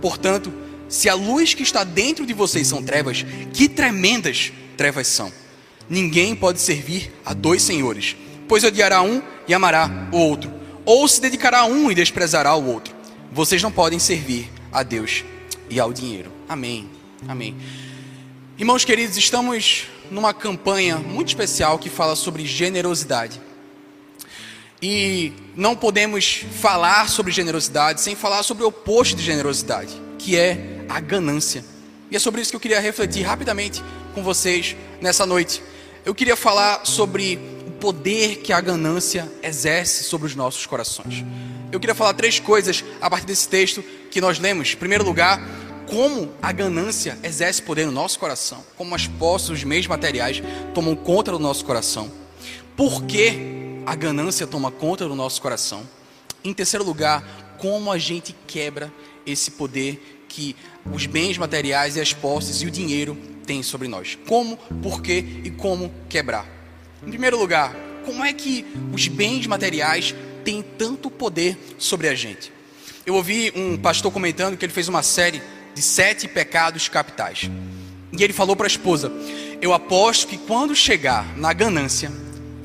Portanto, se a luz que está dentro de vocês são trevas, que tremendas trevas são. Ninguém pode servir a dois senhores, pois odiará um e amará o outro, ou se dedicará a um e desprezará o outro. Vocês não podem servir a Deus e ao dinheiro. Amém. Amém. Irmãos queridos, estamos numa campanha muito especial que fala sobre generosidade. E não podemos falar sobre generosidade sem falar sobre o oposto de generosidade, que é a ganância. E é sobre isso que eu queria refletir rapidamente com vocês nessa noite. Eu queria falar sobre o poder que a ganância exerce sobre os nossos corações. Eu queria falar três coisas a partir desse texto que nós lemos. Em primeiro lugar, como a ganância exerce poder no nosso coração, como as posses, os meios materiais tomam conta do nosso coração. Por que a ganância toma conta do nosso coração? Em terceiro lugar, como a gente quebra esse poder que os bens materiais e as posses e o dinheiro têm sobre nós. Como, por quê e como quebrar. Em primeiro lugar, como é que os bens materiais têm tanto poder sobre a gente? Eu ouvi um pastor comentando que ele fez uma série de sete pecados capitais. E ele falou para a esposa: Eu aposto que quando chegar na ganância,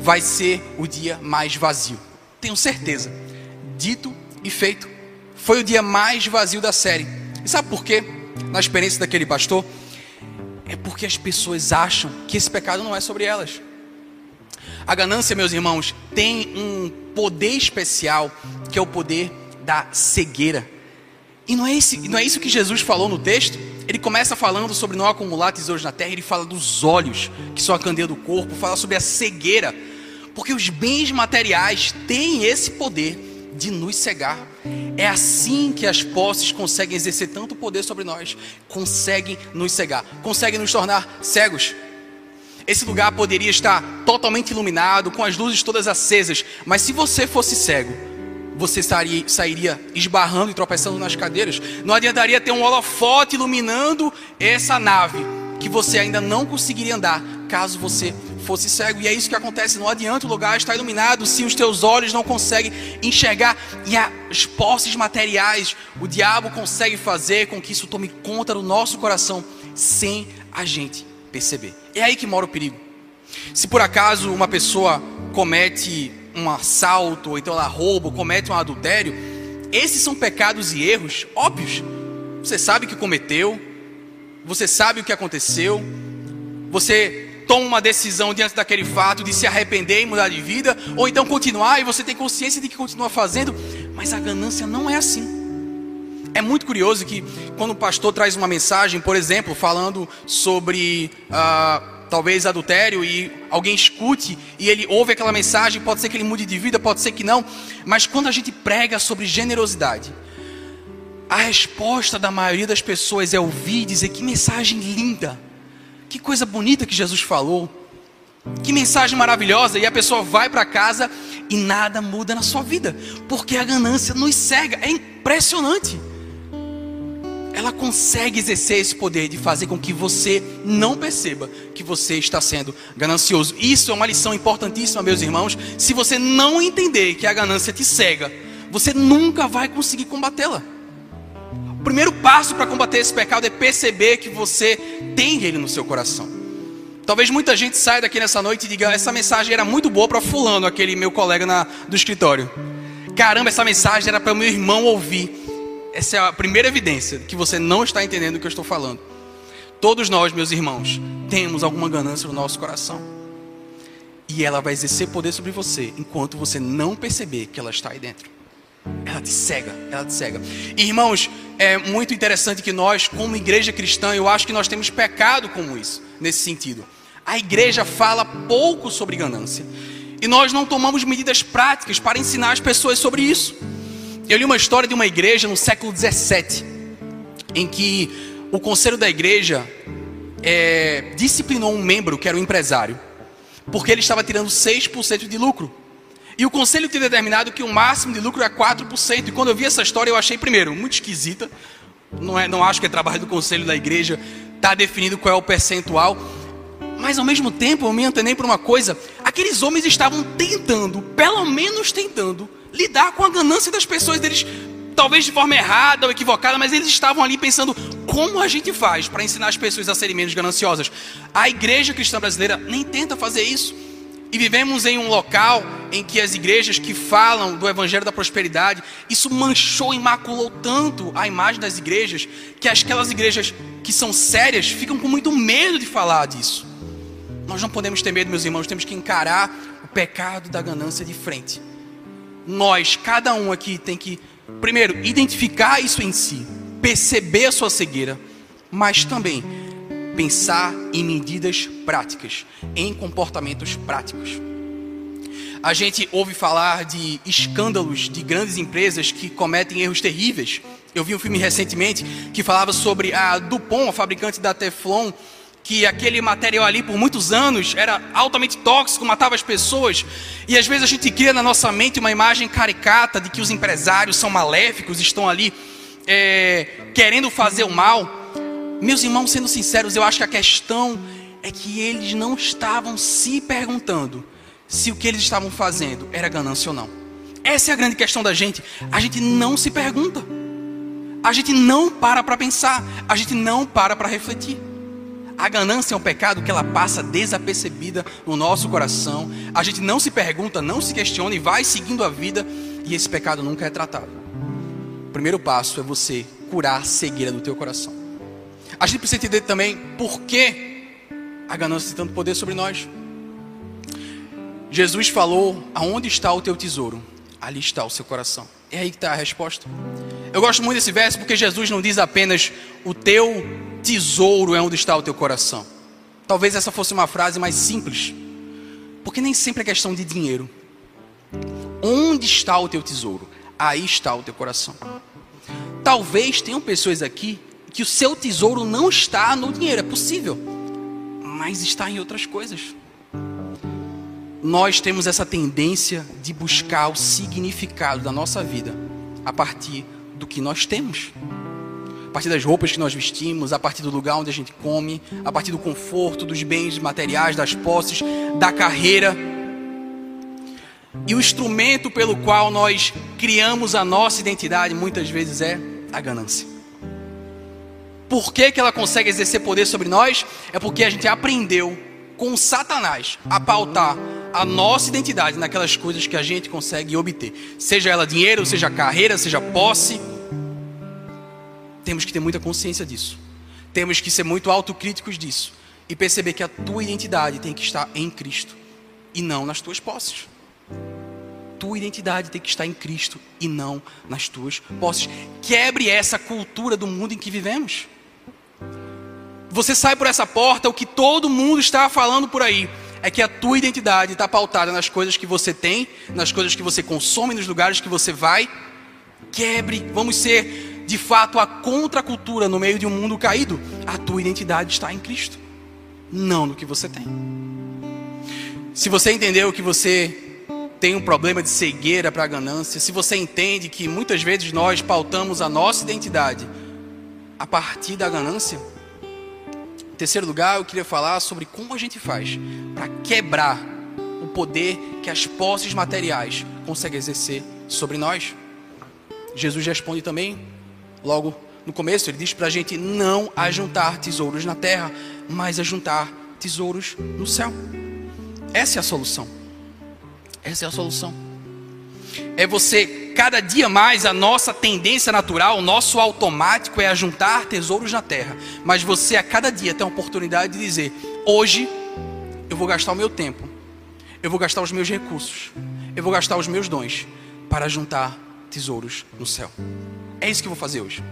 vai ser o dia mais vazio. Tenho certeza. Dito e feito. Foi o dia mais vazio da série. E sabe por quê? Na experiência daquele pastor, é porque as pessoas acham que esse pecado não é sobre elas. A ganância, meus irmãos, tem um poder especial, que é o poder da cegueira. E não é, esse, não é isso que Jesus falou no texto? Ele começa falando sobre não acumular tesouros na terra, ele fala dos olhos, que são a candeia do corpo, fala sobre a cegueira. Porque os bens materiais têm esse poder de nos cegar. É assim que as posses conseguem exercer tanto poder sobre nós, conseguem nos cegar, conseguem nos tornar cegos. Esse lugar poderia estar totalmente iluminado, com as luzes todas acesas, mas se você fosse cego, você sairia, sairia esbarrando e tropeçando nas cadeiras. Não adiantaria ter um holofote iluminando essa nave, que você ainda não conseguiria andar, caso você fosse cego. E é isso que acontece. Não adianta o lugar estar iluminado se os teus olhos não conseguem enxergar. E as posses materiais, o diabo consegue fazer com que isso tome conta do nosso coração sem a gente perceber. É aí que mora o perigo. Se por acaso uma pessoa comete um assalto, ou então ela rouba, ou comete um adultério, esses são pecados e erros óbvios. Você sabe que cometeu, você sabe o que aconteceu, você toma uma decisão diante daquele fato de se arrepender e mudar de vida, ou então continuar e você tem consciência de que continua fazendo, mas a ganância não é assim. É muito curioso que quando o pastor traz uma mensagem, por exemplo, falando sobre uh, talvez adultério e alguém escute e ele ouve aquela mensagem, pode ser que ele mude de vida, pode ser que não, mas quando a gente prega sobre generosidade, a resposta da maioria das pessoas é ouvir e dizer que mensagem linda, que coisa bonita que Jesus falou, que mensagem maravilhosa, e a pessoa vai para casa e nada muda na sua vida, porque a ganância nos cega, é impressionante ela consegue exercer esse poder de fazer com que você não perceba que você está sendo ganancioso. Isso é uma lição importantíssima, meus irmãos. Se você não entender que a ganância te cega, você nunca vai conseguir combatê-la. O primeiro passo para combater esse pecado é perceber que você tem ele no seu coração. Talvez muita gente saia daqui nessa noite e diga: essa mensagem era muito boa para fulano, aquele meu colega na, do escritório. Caramba, essa mensagem era para meu irmão ouvir essa é a primeira evidência que você não está entendendo o que eu estou falando. Todos nós, meus irmãos, temos alguma ganância no nosso coração. E ela vai exercer poder sobre você enquanto você não perceber que ela está aí dentro. Ela te cega, ela te cega. Irmãos, é muito interessante que nós, como igreja cristã, eu acho que nós temos pecado com isso, nesse sentido. A igreja fala pouco sobre ganância. E nós não tomamos medidas práticas para ensinar as pessoas sobre isso. Eu li uma história de uma igreja no século 17, em que o conselho da igreja é, disciplinou um membro que era um empresário, porque ele estava tirando 6% de lucro. E o conselho tinha determinado que o máximo de lucro é 4%. E quando eu vi essa história, eu achei, primeiro, muito esquisita. Não, é, não acho que é trabalho do conselho da igreja estar tá definindo qual é o percentual. Mas ao mesmo tempo, eu me antenei por uma coisa: aqueles homens estavam tentando, pelo menos tentando, lidar com a ganância das pessoas deles, talvez de forma errada ou equivocada, mas eles estavam ali pensando como a gente faz para ensinar as pessoas a serem menos gananciosas. A igreja cristã brasileira nem tenta fazer isso. E vivemos em um local em que as igrejas que falam do evangelho da prosperidade, isso manchou, imaculou tanto a imagem das igrejas, que aquelas igrejas que são sérias ficam com muito medo de falar disso. Nós não podemos ter medo, meus irmãos, temos que encarar o pecado da ganância de frente nós, cada um aqui, tem que, primeiro, identificar isso em si, perceber a sua cegueira, mas também pensar em medidas práticas, em comportamentos práticos. A gente ouve falar de escândalos de grandes empresas que cometem erros terríveis. Eu vi um filme recentemente que falava sobre a Dupont, a fabricante da Teflon, que aquele material ali por muitos anos era altamente tóxico, matava as pessoas. E às vezes a gente cria na nossa mente uma imagem caricata de que os empresários são maléficos, estão ali é, querendo fazer o mal. Meus irmãos, sendo sinceros, eu acho que a questão é que eles não estavam se perguntando se o que eles estavam fazendo era ganância ou não. Essa é a grande questão da gente. A gente não se pergunta. A gente não para para pensar. A gente não para para refletir. A ganância é um pecado que ela passa desapercebida no nosso coração. A gente não se pergunta, não se questiona e vai seguindo a vida. E esse pecado nunca é tratado. O primeiro passo é você curar a cegueira do teu coração. A gente precisa entender também por que a ganância tem tanto poder sobre nós. Jesus falou: Aonde está o teu tesouro? Ali está o seu coração. É aí que está a resposta. Eu gosto muito desse verso porque Jesus não diz apenas: O teu tesouro é onde está o teu coração. Talvez essa fosse uma frase mais simples, porque nem sempre é questão de dinheiro. Onde está o teu tesouro? Aí está o teu coração. Talvez tenham pessoas aqui que o seu tesouro não está no dinheiro, é possível, mas está em outras coisas nós temos essa tendência de buscar o significado da nossa vida a partir do que nós temos. A partir das roupas que nós vestimos, a partir do lugar onde a gente come, a partir do conforto, dos bens materiais, das posses, da carreira. E o instrumento pelo qual nós criamos a nossa identidade muitas vezes é a ganância. Por que, que ela consegue exercer poder sobre nós? É porque a gente aprendeu com Satanás a pautar a nossa identidade naquelas coisas que a gente consegue obter, seja ela dinheiro, seja carreira, seja posse. Temos que ter muita consciência disso. Temos que ser muito autocríticos disso e perceber que a tua identidade tem que estar em Cristo e não nas tuas posses. Tua identidade tem que estar em Cristo e não nas tuas posses. Quebre essa cultura do mundo em que vivemos. Você sai por essa porta, o que todo mundo está falando por aí é que a tua identidade está pautada nas coisas que você tem, nas coisas que você consome, nos lugares que você vai. Quebre, vamos ser de fato a contracultura no meio de um mundo caído. A tua identidade está em Cristo, não no que você tem. Se você entendeu que você tem um problema de cegueira para a ganância, se você entende que muitas vezes nós pautamos a nossa identidade a partir da ganância, terceiro lugar, eu queria falar sobre como a gente faz para quebrar o poder que as posses materiais conseguem exercer sobre nós. Jesus responde também, logo no começo, ele diz para a gente não ajuntar tesouros na terra, mas ajuntar tesouros no céu. Essa é a solução. Essa é a solução. É você cada dia mais a nossa tendência natural, o nosso automático é a juntar tesouros na terra. Mas você a cada dia tem a oportunidade de dizer: hoje eu vou gastar o meu tempo, eu vou gastar os meus recursos, eu vou gastar os meus dons para juntar tesouros no céu. É isso que eu vou fazer hoje.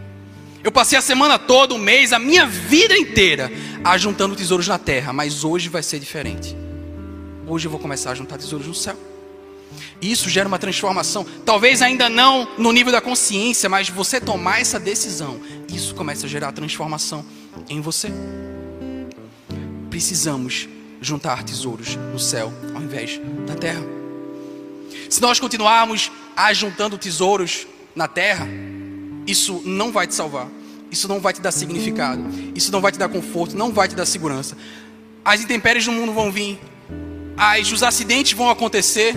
Eu passei a semana toda, o mês, a minha vida inteira ajuntando tesouros na terra, mas hoje vai ser diferente. Hoje eu vou começar a juntar tesouros no céu. Isso gera uma transformação. Talvez ainda não no nível da consciência, mas você tomar essa decisão, isso começa a gerar transformação em você. Precisamos juntar tesouros no céu ao invés da terra. Se nós continuarmos ajuntando tesouros na terra, isso não vai te salvar. Isso não vai te dar significado. Isso não vai te dar conforto, não vai te dar segurança. As intempéries do mundo vão vir. As, os acidentes vão acontecer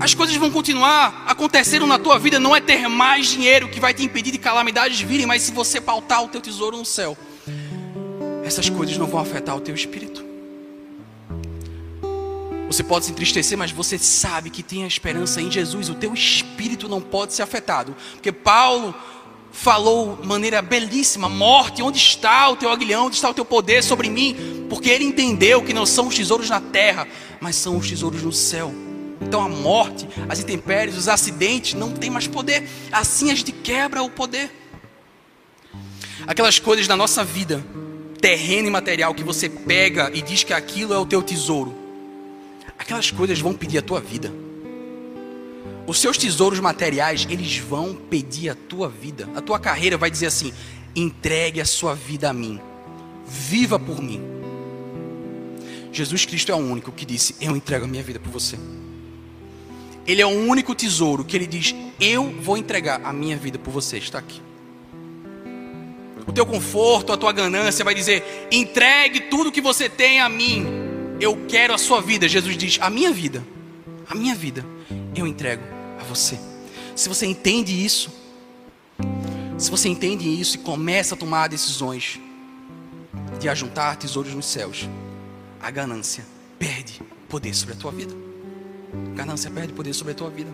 as coisas vão continuar acontecendo na tua vida. Não é ter mais dinheiro que vai te impedir de calamidades virem, mas se você pautar o teu tesouro no céu, essas coisas não vão afetar o teu espírito. Você pode se entristecer, mas você sabe que tem a esperança em Jesus. O teu espírito não pode ser afetado, porque Paulo falou de maneira belíssima: morte, onde está o teu aguilhão, onde está o teu poder sobre mim? Porque ele entendeu que não são os tesouros na terra, mas são os tesouros no céu. Então a morte, as intempéries, os acidentes não têm mais poder. Assim a gente quebra o poder. Aquelas coisas da nossa vida, terreno e material, que você pega e diz que aquilo é o teu tesouro. Aquelas coisas vão pedir a tua vida. Os seus tesouros materiais, eles vão pedir a tua vida. A tua carreira vai dizer assim: entregue a sua vida a mim. Viva por mim. Jesus Cristo é o único que disse: Eu entrego a minha vida por você. Ele é o único tesouro que ele diz: Eu vou entregar a minha vida por você. Está aqui. o teu conforto, a tua ganância, vai dizer: entregue tudo que você tem a mim. Eu quero a sua vida. Jesus diz: a minha vida, a minha vida, eu entrego a você. Se você entende isso, se você entende isso e começa a tomar decisões de ajuntar tesouros nos céus, a ganância perde poder sobre a tua vida. Ganância perde poder sobre a tua vida.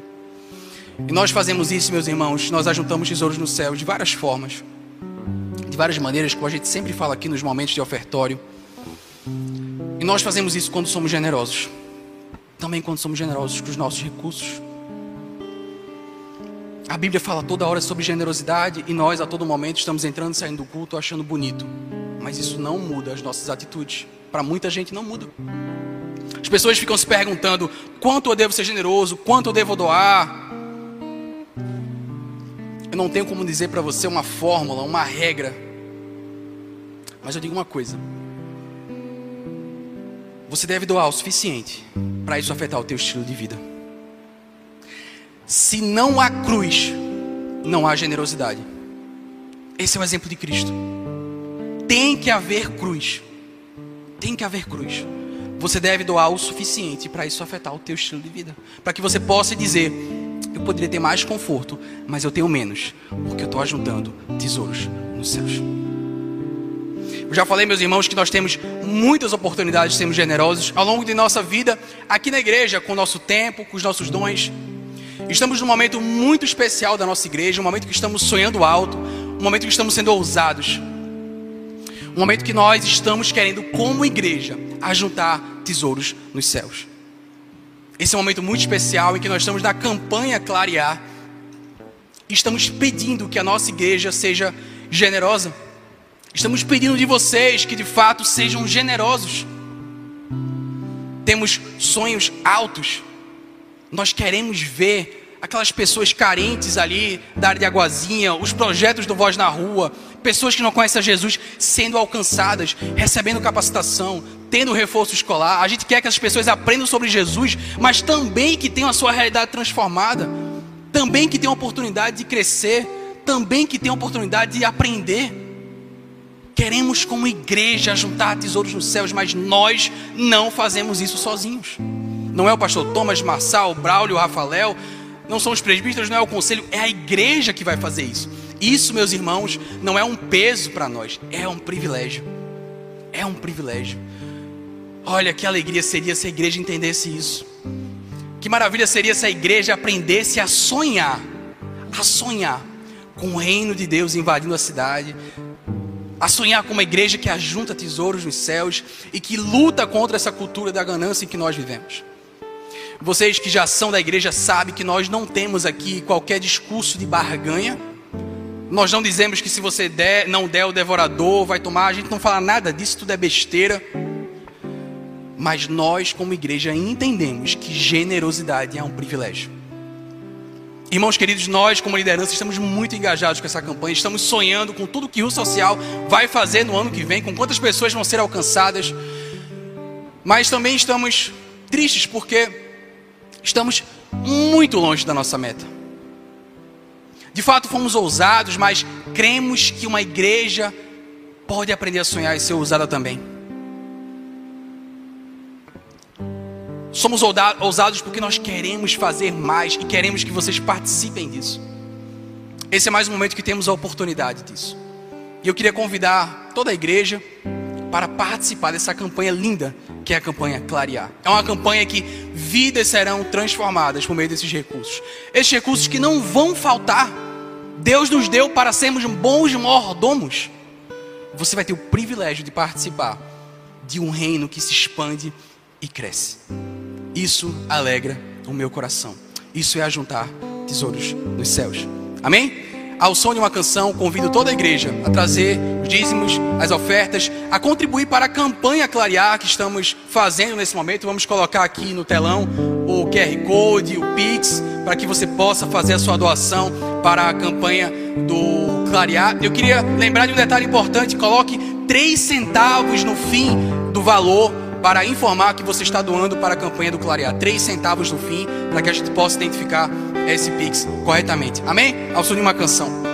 E nós fazemos isso, meus irmãos, nós ajuntamos tesouros no céu de várias formas, de várias maneiras, como a gente sempre fala aqui nos momentos de ofertório. E nós fazemos isso quando somos generosos. Também quando somos generosos com os nossos recursos. A Bíblia fala toda hora sobre generosidade e nós a todo momento estamos entrando e saindo do culto achando bonito. Mas isso não muda as nossas atitudes. Para muita gente não muda. As pessoas ficam se perguntando: quanto eu devo ser generoso? Quanto eu devo doar? Eu não tenho como dizer para você uma fórmula, uma regra. Mas eu digo uma coisa: você deve doar o suficiente para isso afetar o teu estilo de vida. Se não há cruz, não há generosidade. Esse é o exemplo de Cristo. Tem que haver cruz. Tem que haver cruz. Você deve doar o suficiente para isso afetar o teu estilo de vida, para que você possa dizer: eu poderia ter mais conforto, mas eu tenho menos, porque eu estou ajuntando tesouros nos céus. Eu já falei, meus irmãos, que nós temos muitas oportunidades de sermos generosos ao longo de nossa vida, aqui na igreja, com o nosso tempo, com os nossos dons. Estamos num momento muito especial da nossa igreja, um momento que estamos sonhando alto, um momento que estamos sendo ousados. Um momento que nós estamos querendo, como igreja, ajuntar tesouros nos céus. Esse é um momento muito especial em que nós estamos na campanha Clarear. Estamos pedindo que a nossa igreja seja generosa. Estamos pedindo de vocês que de fato sejam generosos. Temos sonhos altos nós queremos ver aquelas pessoas carentes ali da área de Aguazinha, os projetos do Voz na Rua, pessoas que não conhecem a Jesus sendo alcançadas, recebendo capacitação, tendo reforço escolar. A gente quer que as pessoas aprendam sobre Jesus, mas também que tenham a sua realidade transformada, também que tenham a oportunidade de crescer, também que tenham a oportunidade de aprender. Queremos, como igreja, juntar tesouros nos céus, mas nós não fazemos isso sozinhos. Não é o pastor Thomas, Marçal, Braulio, Rafael, não são os presbíteros, não é o conselho, é a igreja que vai fazer isso. Isso, meus irmãos, não é um peso para nós, é um privilégio. É um privilégio. Olha que alegria seria se a igreja entendesse isso. Que maravilha seria se a igreja aprendesse a sonhar, a sonhar com o reino de Deus invadindo a cidade, a sonhar com uma igreja que ajunta tesouros nos céus e que luta contra essa cultura da ganância em que nós vivemos. Vocês que já são da igreja sabem que nós não temos aqui qualquer discurso de barganha. Nós não dizemos que se você der, não der o devorador vai tomar. A gente não fala nada disso, tudo é besteira. Mas nós, como igreja, entendemos que generosidade é um privilégio. Irmãos queridos, nós, como liderança, estamos muito engajados com essa campanha. Estamos sonhando com tudo que o social vai fazer no ano que vem, com quantas pessoas vão ser alcançadas. Mas também estamos tristes porque estamos muito longe da nossa meta. De fato, fomos ousados, mas cremos que uma igreja pode aprender a sonhar e ser ousada também. Somos ousados porque nós queremos fazer mais e queremos que vocês participem disso. Esse é mais um momento que temos a oportunidade disso. E eu queria convidar toda a igreja para participar dessa campanha linda que é a campanha Clarear. É uma campanha que vidas serão transformadas por meio desses recursos. Esses recursos que não vão faltar. Deus nos deu para sermos bons mordomos. Você vai ter o privilégio de participar de um reino que se expande e cresce. Isso alegra o meu coração. Isso é ajuntar tesouros nos céus. Amém? Ao som de uma canção, convido toda a igreja a trazer os dízimos, as ofertas, a contribuir para a campanha Clarear que estamos fazendo nesse momento. Vamos colocar aqui no telão o QR Code, o Pix, para que você possa fazer a sua doação para a campanha do Clarear. Eu queria lembrar de um detalhe importante: coloque 3 centavos no fim do valor para informar que você está doando para a campanha do Clarear. 3 centavos no fim, para que a gente possa identificar esse Pix corretamente. Amém? Ao som de uma canção.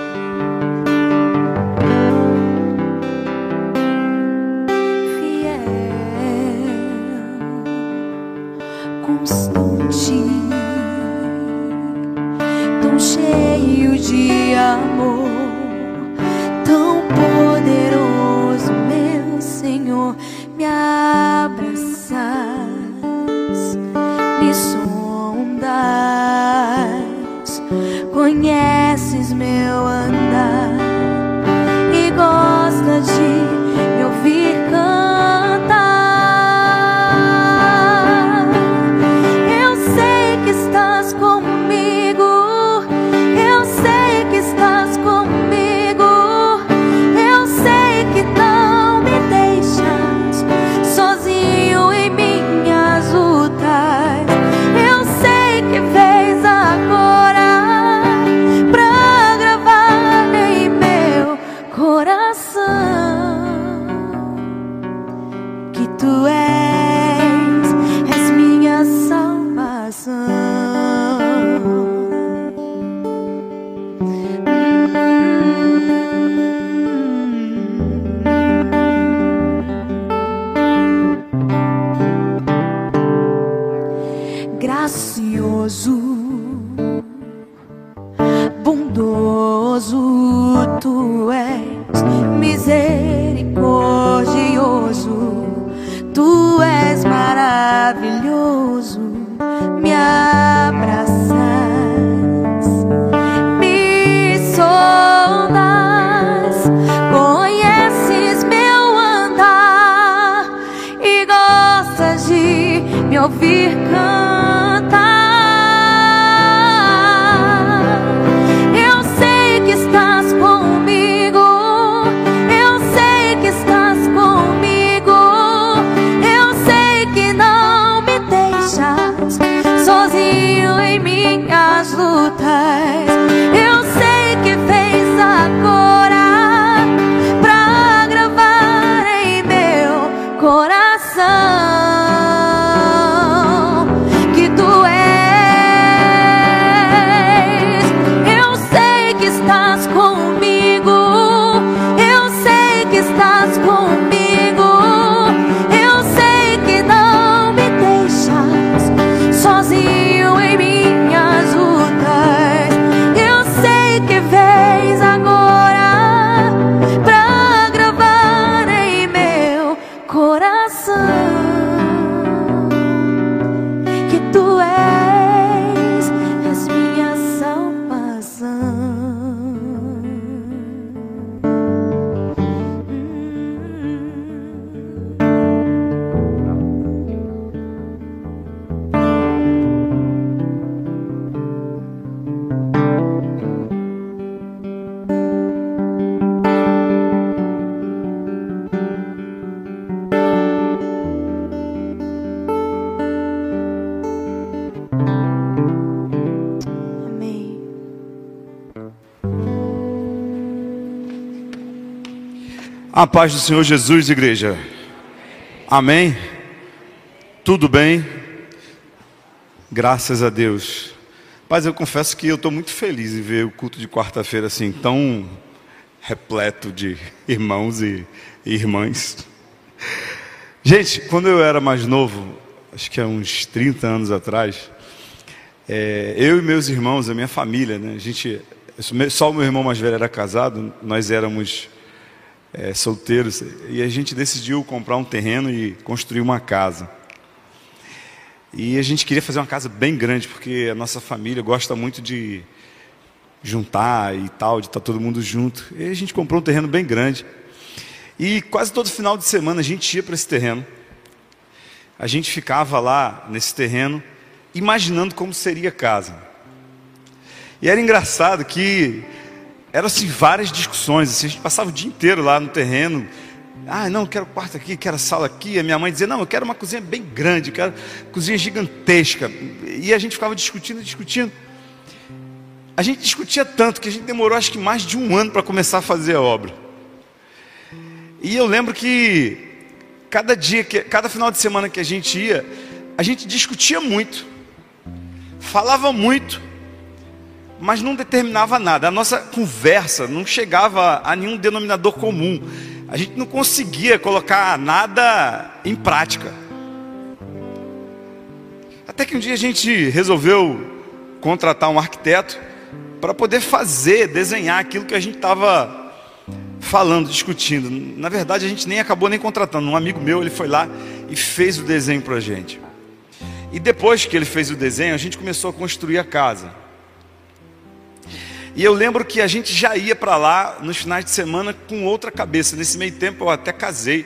Paz do Senhor Jesus, igreja. Amém? Tudo bem? Graças a Deus. Mas eu confesso que eu estou muito feliz em ver o culto de quarta-feira assim, tão repleto de irmãos e irmãs. Gente, quando eu era mais novo, acho que há uns 30 anos atrás, é, eu e meus irmãos, a minha família, né, a gente, só o meu irmão mais velho era casado, nós éramos é, solteiros, e a gente decidiu comprar um terreno e construir uma casa. E a gente queria fazer uma casa bem grande, porque a nossa família gosta muito de juntar e tal, de estar todo mundo junto. E a gente comprou um terreno bem grande. E quase todo final de semana a gente ia para esse terreno. A gente ficava lá nesse terreno, imaginando como seria a casa. E era engraçado que eram assim, várias discussões. Assim, a gente passava o dia inteiro lá no terreno. Ah, não, quero quarto aqui, quero sala aqui. A minha mãe dizia, não, eu quero uma cozinha bem grande, quero cozinha gigantesca. E a gente ficava discutindo, discutindo. A gente discutia tanto que a gente demorou acho que mais de um ano para começar a fazer a obra. E eu lembro que cada dia, que, cada final de semana que a gente ia, a gente discutia muito, falava muito, mas não determinava nada. A nossa conversa não chegava a nenhum denominador comum. A gente não conseguia colocar nada em prática. Até que um dia a gente resolveu contratar um arquiteto para poder fazer, desenhar aquilo que a gente estava falando, discutindo. Na verdade, a gente nem acabou nem contratando. Um amigo meu, ele foi lá e fez o desenho para a gente. E depois que ele fez o desenho, a gente começou a construir a casa. E eu lembro que a gente já ia para lá nos finais de semana com outra cabeça. Nesse meio tempo eu até casei.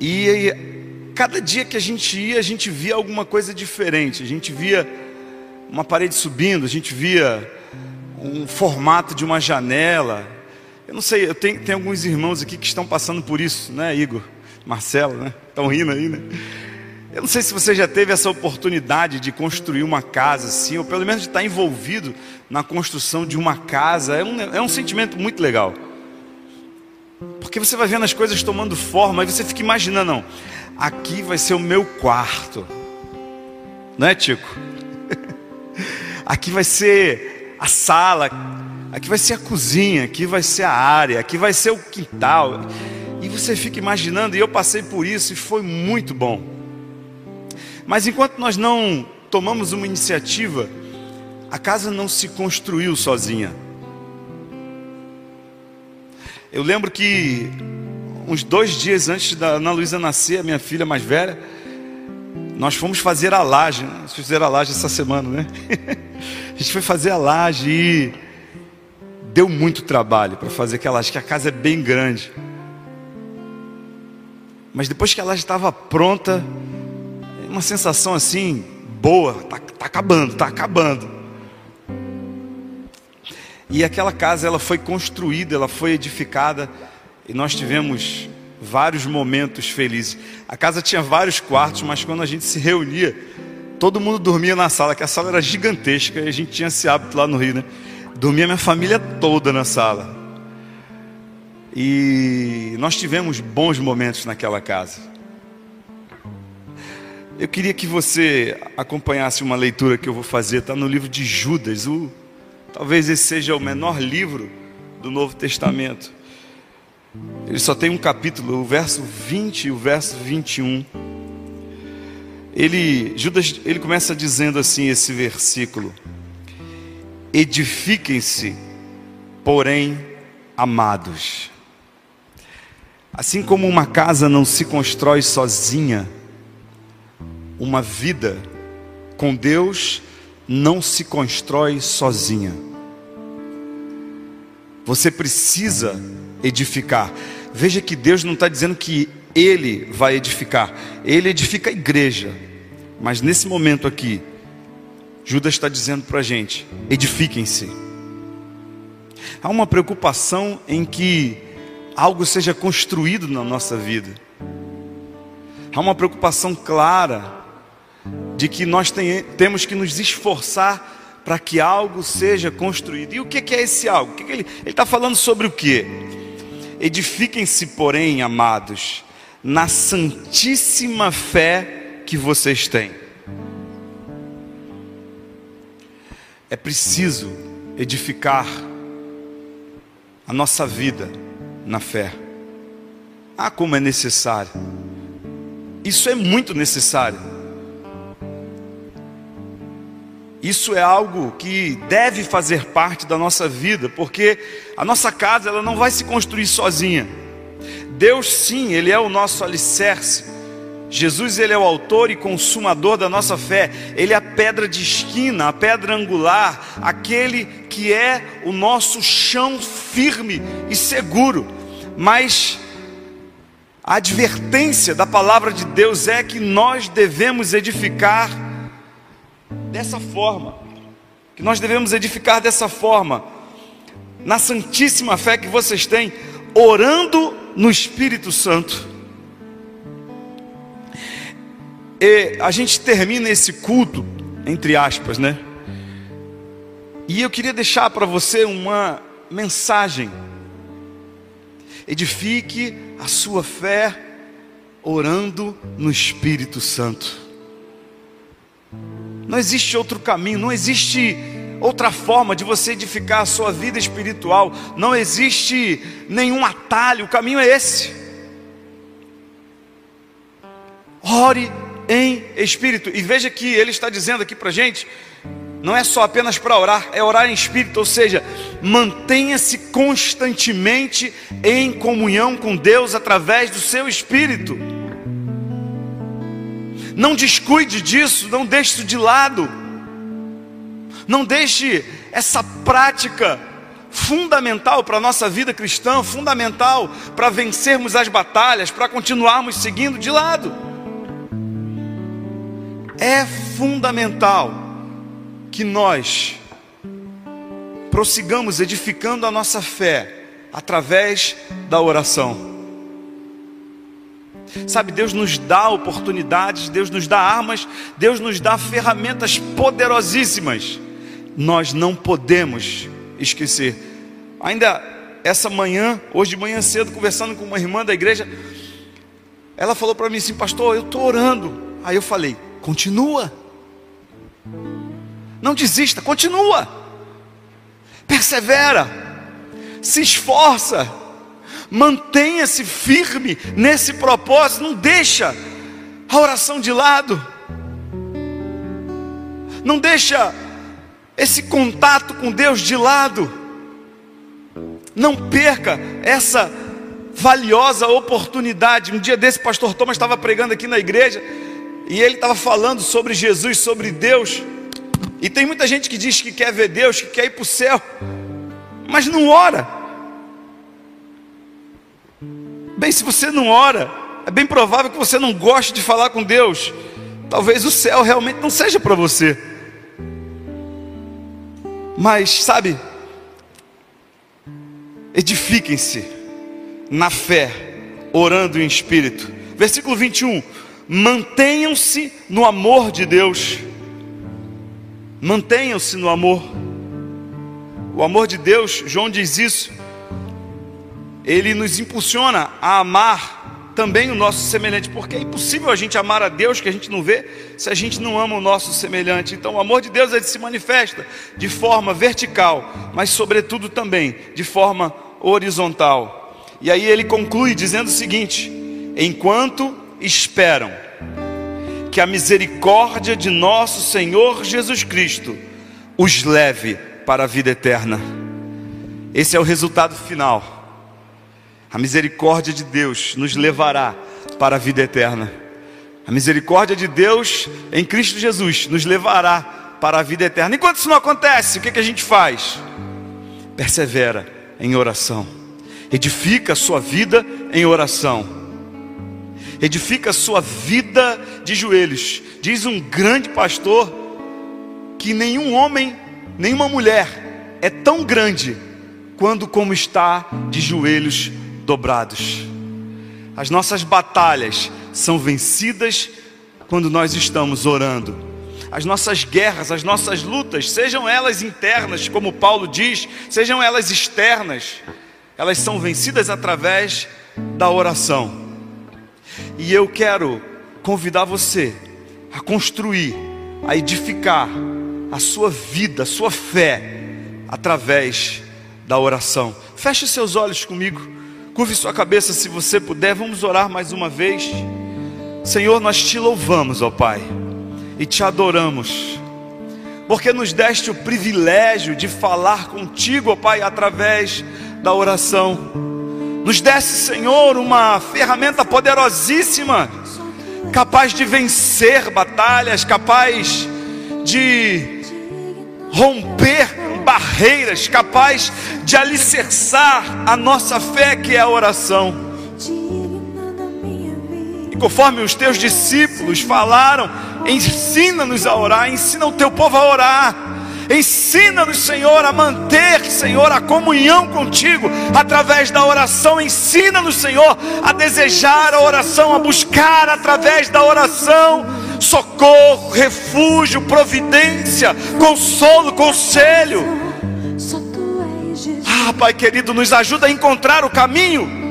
E cada dia que a gente ia, a gente via alguma coisa diferente. A gente via uma parede subindo, a gente via um formato de uma janela. Eu não sei, eu tenho, tenho alguns irmãos aqui que estão passando por isso, né, Igor? Marcelo, né? Estão rindo aí, né? Eu não sei se você já teve essa oportunidade de construir uma casa assim, ou pelo menos de estar envolvido na construção de uma casa. É um, é um sentimento muito legal. Porque você vai vendo as coisas tomando forma e você fica imaginando, não, aqui vai ser o meu quarto. Não é, Tico? aqui vai ser a sala, aqui vai ser a cozinha, aqui vai ser a área, aqui vai ser o quintal. E você fica imaginando, e eu passei por isso e foi muito bom. Mas enquanto nós não tomamos uma iniciativa, a casa não se construiu sozinha. Eu lembro que uns dois dias antes da Ana Luísa nascer, a minha filha mais velha, nós fomos fazer a laje. Né? Vocês fizeram a laje essa semana, né? a gente foi fazer a laje e deu muito trabalho para fazer aquela laje, que a casa é bem grande. Mas depois que a laje estava pronta, uma sensação assim, boa, tá, tá acabando, tá acabando. E aquela casa ela foi construída, ela foi edificada e nós tivemos vários momentos felizes. A casa tinha vários quartos, mas quando a gente se reunia, todo mundo dormia na sala, que a sala era gigantesca e a gente tinha esse hábito lá no Rio, né? Dormia minha família toda na sala. E nós tivemos bons momentos naquela casa. Eu queria que você acompanhasse uma leitura que eu vou fazer, está no livro de Judas. O, talvez esse seja o menor livro do Novo Testamento. Ele só tem um capítulo, o verso 20 e o verso 21. Ele, Judas, ele começa dizendo assim esse versículo: Edifiquem-se, porém, amados. Assim como uma casa não se constrói sozinha, uma vida com Deus não se constrói sozinha. Você precisa edificar. Veja que Deus não está dizendo que Ele vai edificar, Ele edifica a igreja. Mas nesse momento aqui, Judas está dizendo para a gente: edifiquem-se. Há uma preocupação em que algo seja construído na nossa vida. Há uma preocupação clara de que nós tem, temos que nos esforçar para que algo seja construído. E o que, é esse algo? Que que ele está falando sobre o que? Edifiquem-se, porém, amados, na santíssima fé que vocês têm. É preciso edificar a nossa vida na fé. Ah, como é necessário. Isso é muito necessário. Isso é algo que deve fazer parte da nossa vida, porque a nossa casa ela não vai se construir sozinha. Deus sim, ele é o nosso alicerce. Jesus ele é o autor e consumador da nossa fé. Ele é a pedra de esquina, a pedra angular, aquele que é o nosso chão firme e seguro. Mas a advertência da palavra de Deus é que nós devemos edificar dessa forma, que nós devemos edificar dessa forma, na santíssima fé que vocês têm, orando no Espírito Santo. E a gente termina esse culto, entre aspas, né? E eu queria deixar para você uma mensagem. Edifique a sua fé orando no Espírito Santo. Não existe outro caminho, não existe outra forma de você edificar a sua vida espiritual, não existe nenhum atalho, o caminho é esse. Ore em espírito. E veja que ele está dizendo aqui para gente, não é só apenas para orar, é orar em espírito, ou seja, mantenha-se constantemente em comunhão com Deus através do seu espírito. Não descuide disso, não deixe isso de lado. Não deixe essa prática fundamental para a nossa vida cristã, fundamental para vencermos as batalhas, para continuarmos seguindo de lado. É fundamental que nós prossigamos edificando a nossa fé através da oração. Sabe, Deus nos dá oportunidades, Deus nos dá armas, Deus nos dá ferramentas poderosíssimas. Nós não podemos esquecer. Ainda essa manhã, hoje de manhã cedo, conversando com uma irmã da igreja, ela falou para mim assim, pastor, eu estou orando. Aí eu falei, continua. Não desista, continua. Persevera. Se esforça Mantenha-se firme nesse propósito, não deixa a oração de lado. Não deixa esse contato com Deus de lado. Não perca essa valiosa oportunidade. Um dia desse, pastor Thomas estava pregando aqui na igreja e ele estava falando sobre Jesus, sobre Deus. E tem muita gente que diz que quer ver Deus, que quer ir para o céu, mas não ora. Bem, se você não ora, é bem provável que você não goste de falar com Deus. Talvez o céu realmente não seja para você. Mas, sabe, edifiquem-se na fé, orando em espírito. Versículo 21. Mantenham-se no amor de Deus. Mantenham-se no amor. O amor de Deus, João diz isso ele nos impulsiona a amar também o nosso semelhante, porque é impossível a gente amar a Deus que a gente não vê se a gente não ama o nosso semelhante. Então, o amor de Deus ele se manifesta de forma vertical, mas sobretudo também de forma horizontal. E aí ele conclui dizendo o seguinte: enquanto esperam que a misericórdia de nosso Senhor Jesus Cristo os leve para a vida eterna. Esse é o resultado final a misericórdia de Deus nos levará para a vida eterna. A misericórdia de Deus em Cristo Jesus nos levará para a vida eterna. Enquanto isso não acontece, o que, que a gente faz? Persevera em oração, edifica a sua vida em oração, edifica a sua vida de joelhos. Diz um grande pastor que nenhum homem, nenhuma mulher é tão grande quando como está de joelhos dobrados. As nossas batalhas são vencidas quando nós estamos orando. As nossas guerras, as nossas lutas, sejam elas internas, como Paulo diz, sejam elas externas, elas são vencidas através da oração. E eu quero convidar você a construir, a edificar a sua vida, a sua fé, através da oração. Feche seus olhos comigo. Curve sua cabeça se você puder. Vamos orar mais uma vez. Senhor, nós te louvamos, ó Pai, e te adoramos, porque nos deste o privilégio de falar contigo, ó Pai, através da oração. Nos deste, Senhor, uma ferramenta poderosíssima, capaz de vencer batalhas, capaz de romper barreiras, capaz de alicerçar a nossa fé, que é a oração. E conforme os teus discípulos falaram, ensina-nos a orar, ensina o teu povo a orar. Ensina-nos, Senhor, a manter, Senhor, a comunhão contigo através da oração. Ensina-nos, Senhor, a desejar a oração, a buscar através da oração socorro, refúgio, providência, consolo, conselho. Ah, Pai querido, nos ajuda a encontrar o caminho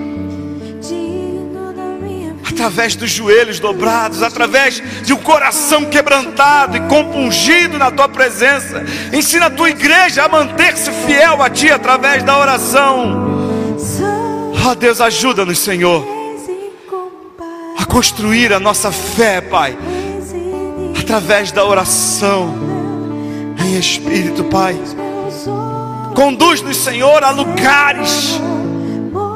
através dos joelhos dobrados, através de um coração quebrantado e compungido na tua presença. Ensina a tua igreja a manter-se fiel a ti através da oração. Ah, oh, Deus, ajuda-nos, Senhor, a construir a nossa fé, Pai através da oração em espírito, Pai. Conduz-nos, Senhor, a lugares,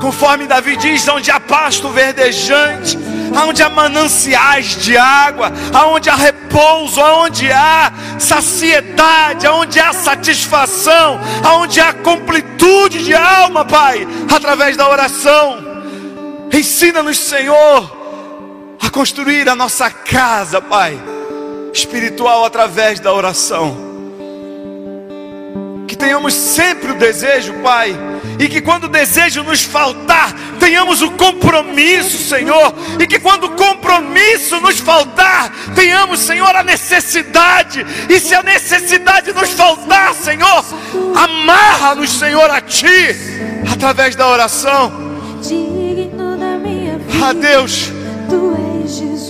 conforme Davi diz, onde há pasto verdejante, onde há mananciais de água, aonde há repouso, aonde há saciedade, aonde há satisfação, aonde há completude de alma, Pai, através da oração. Ensina-nos, Senhor, a construir a nossa casa, Pai, espiritual através da oração que tenhamos sempre o desejo, Pai, e que quando o desejo nos faltar, tenhamos o compromisso, Senhor, e que quando o compromisso nos faltar, tenhamos, Senhor, a necessidade, e se a necessidade nos faltar, Senhor, amarra-nos, Senhor, a Ti, através da oração. A Deus,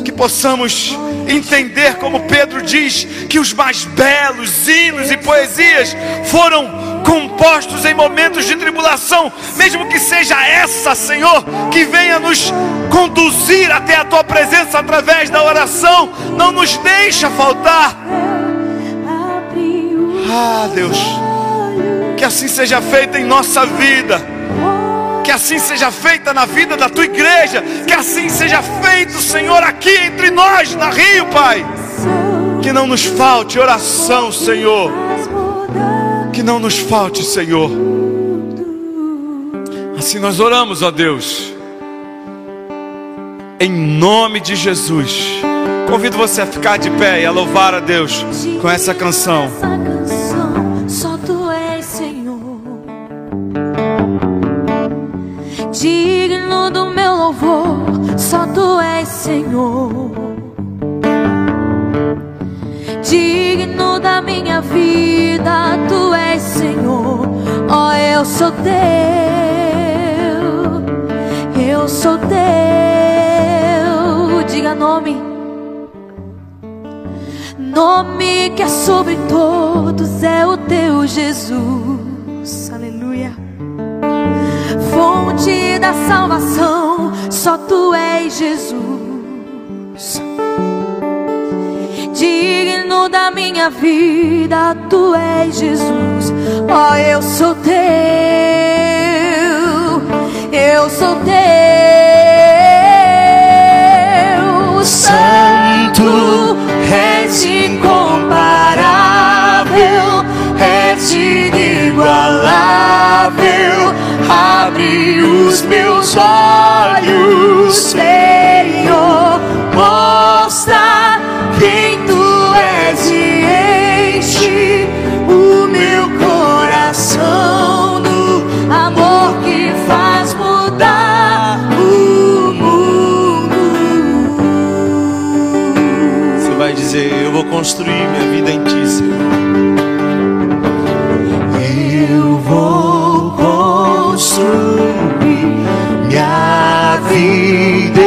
que possamos entender, como Pedro diz, que os mais belos hinos e poesias foram compostos em momentos de tribulação, mesmo que seja essa, Senhor, que venha nos conduzir até a tua presença através da oração, não nos deixa faltar. Ah, Deus, que assim seja feito em nossa vida que assim seja feita na vida da tua igreja, que assim seja feito, Senhor, aqui entre nós, na Rio, Pai. Que não nos falte oração, Senhor. Que não nos falte, Senhor. Assim nós oramos, ó Deus. Em nome de Jesus. Convido você a ficar de pé e a louvar a Deus com essa canção. Digno do meu louvor, só tu és Senhor. Digno da minha vida, tu és Senhor. Oh, eu sou teu, eu sou teu. Diga nome. Nome que é sobre todos é o teu Jesus. Fonte da salvação, só tu és Jesus. Digno da minha vida, tu és Jesus. Ó, oh, eu sou teu, eu sou teu. Santo, és incomparável, és inigualável Abre os meus olhos, Senhor. Mostra quem tu és e enche o meu coração do amor que faz mudar o mundo. Você vai dizer: Eu vou construir minha vida em ti, Senhor. Minha vida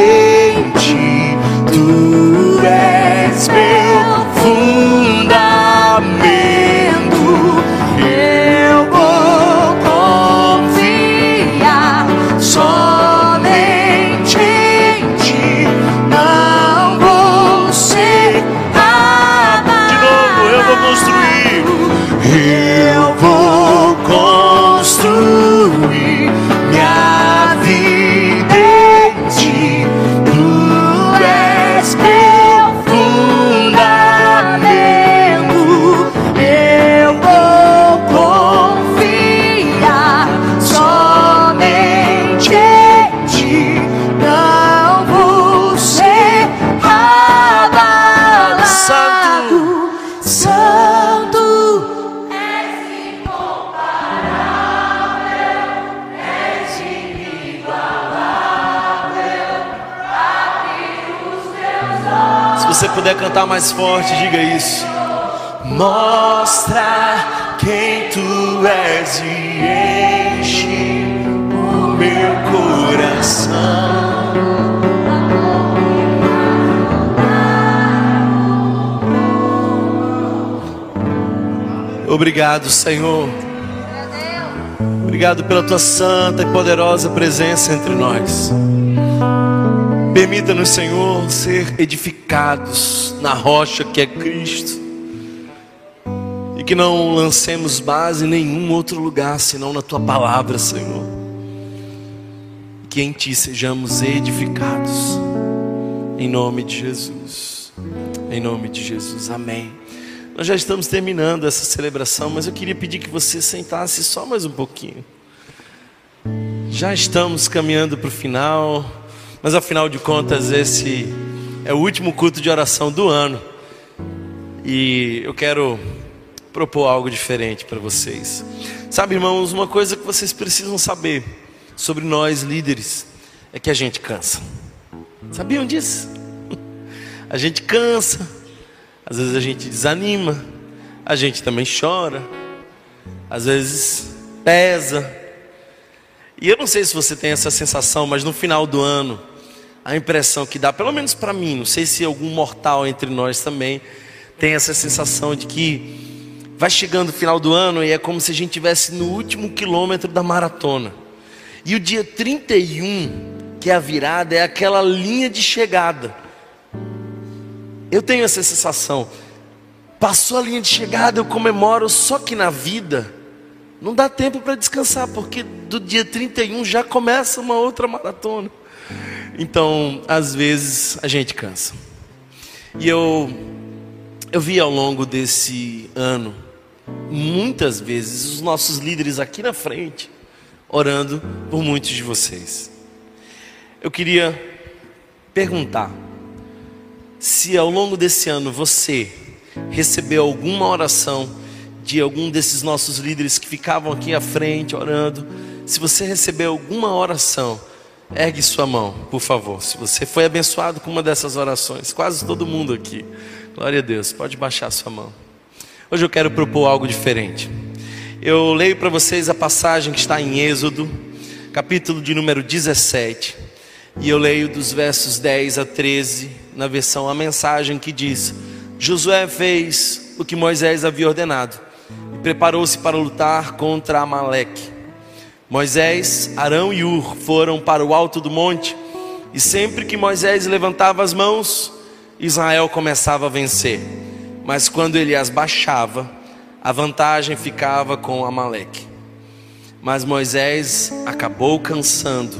puder cantar mais forte, diga isso. Mostra quem tu és e enche o meu coração. Obrigado, Senhor. Obrigado pela tua santa e poderosa presença entre nós. Permita-nos, Senhor, ser edificados na rocha que é Cristo. E que não lancemos base em nenhum outro lugar senão na tua palavra, Senhor. Que em ti sejamos edificados. Em nome de Jesus. Em nome de Jesus. Amém. Nós já estamos terminando essa celebração, mas eu queria pedir que você sentasse só mais um pouquinho. Já estamos caminhando para o final. Mas afinal de contas, esse é o último culto de oração do ano. E eu quero propor algo diferente para vocês. Sabe, irmãos, uma coisa que vocês precisam saber sobre nós líderes é que a gente cansa. Sabiam disso? A gente cansa, às vezes a gente desanima, a gente também chora, às vezes pesa. E eu não sei se você tem essa sensação, mas no final do ano, a impressão que dá, pelo menos para mim, não sei se algum mortal entre nós também tem essa sensação de que vai chegando o final do ano e é como se a gente estivesse no último quilômetro da maratona. E o dia 31, que é a virada, é aquela linha de chegada. Eu tenho essa sensação. Passou a linha de chegada, eu comemoro, só que na vida não dá tempo para descansar, porque do dia 31 já começa uma outra maratona. Então, às vezes a gente cansa. E eu eu vi ao longo desse ano muitas vezes os nossos líderes aqui na frente orando por muitos de vocês. Eu queria perguntar se ao longo desse ano você recebeu alguma oração de algum desses nossos líderes que ficavam aqui à frente orando, se você recebeu alguma oração Ergue sua mão, por favor. Se você foi abençoado com uma dessas orações, quase todo mundo aqui. Glória a Deus. Pode baixar sua mão. Hoje eu quero propor algo diferente. Eu leio para vocês a passagem que está em Êxodo, capítulo de número 17. E eu leio dos versos 10 a 13, na versão a mensagem que diz: Josué fez o que Moisés havia ordenado e preparou-se para lutar contra Amaleque. Moisés, Arão e Ur foram para o alto do monte, e sempre que Moisés levantava as mãos, Israel começava a vencer. Mas quando ele as baixava, a vantagem ficava com Amaleque. Mas Moisés acabou cansando.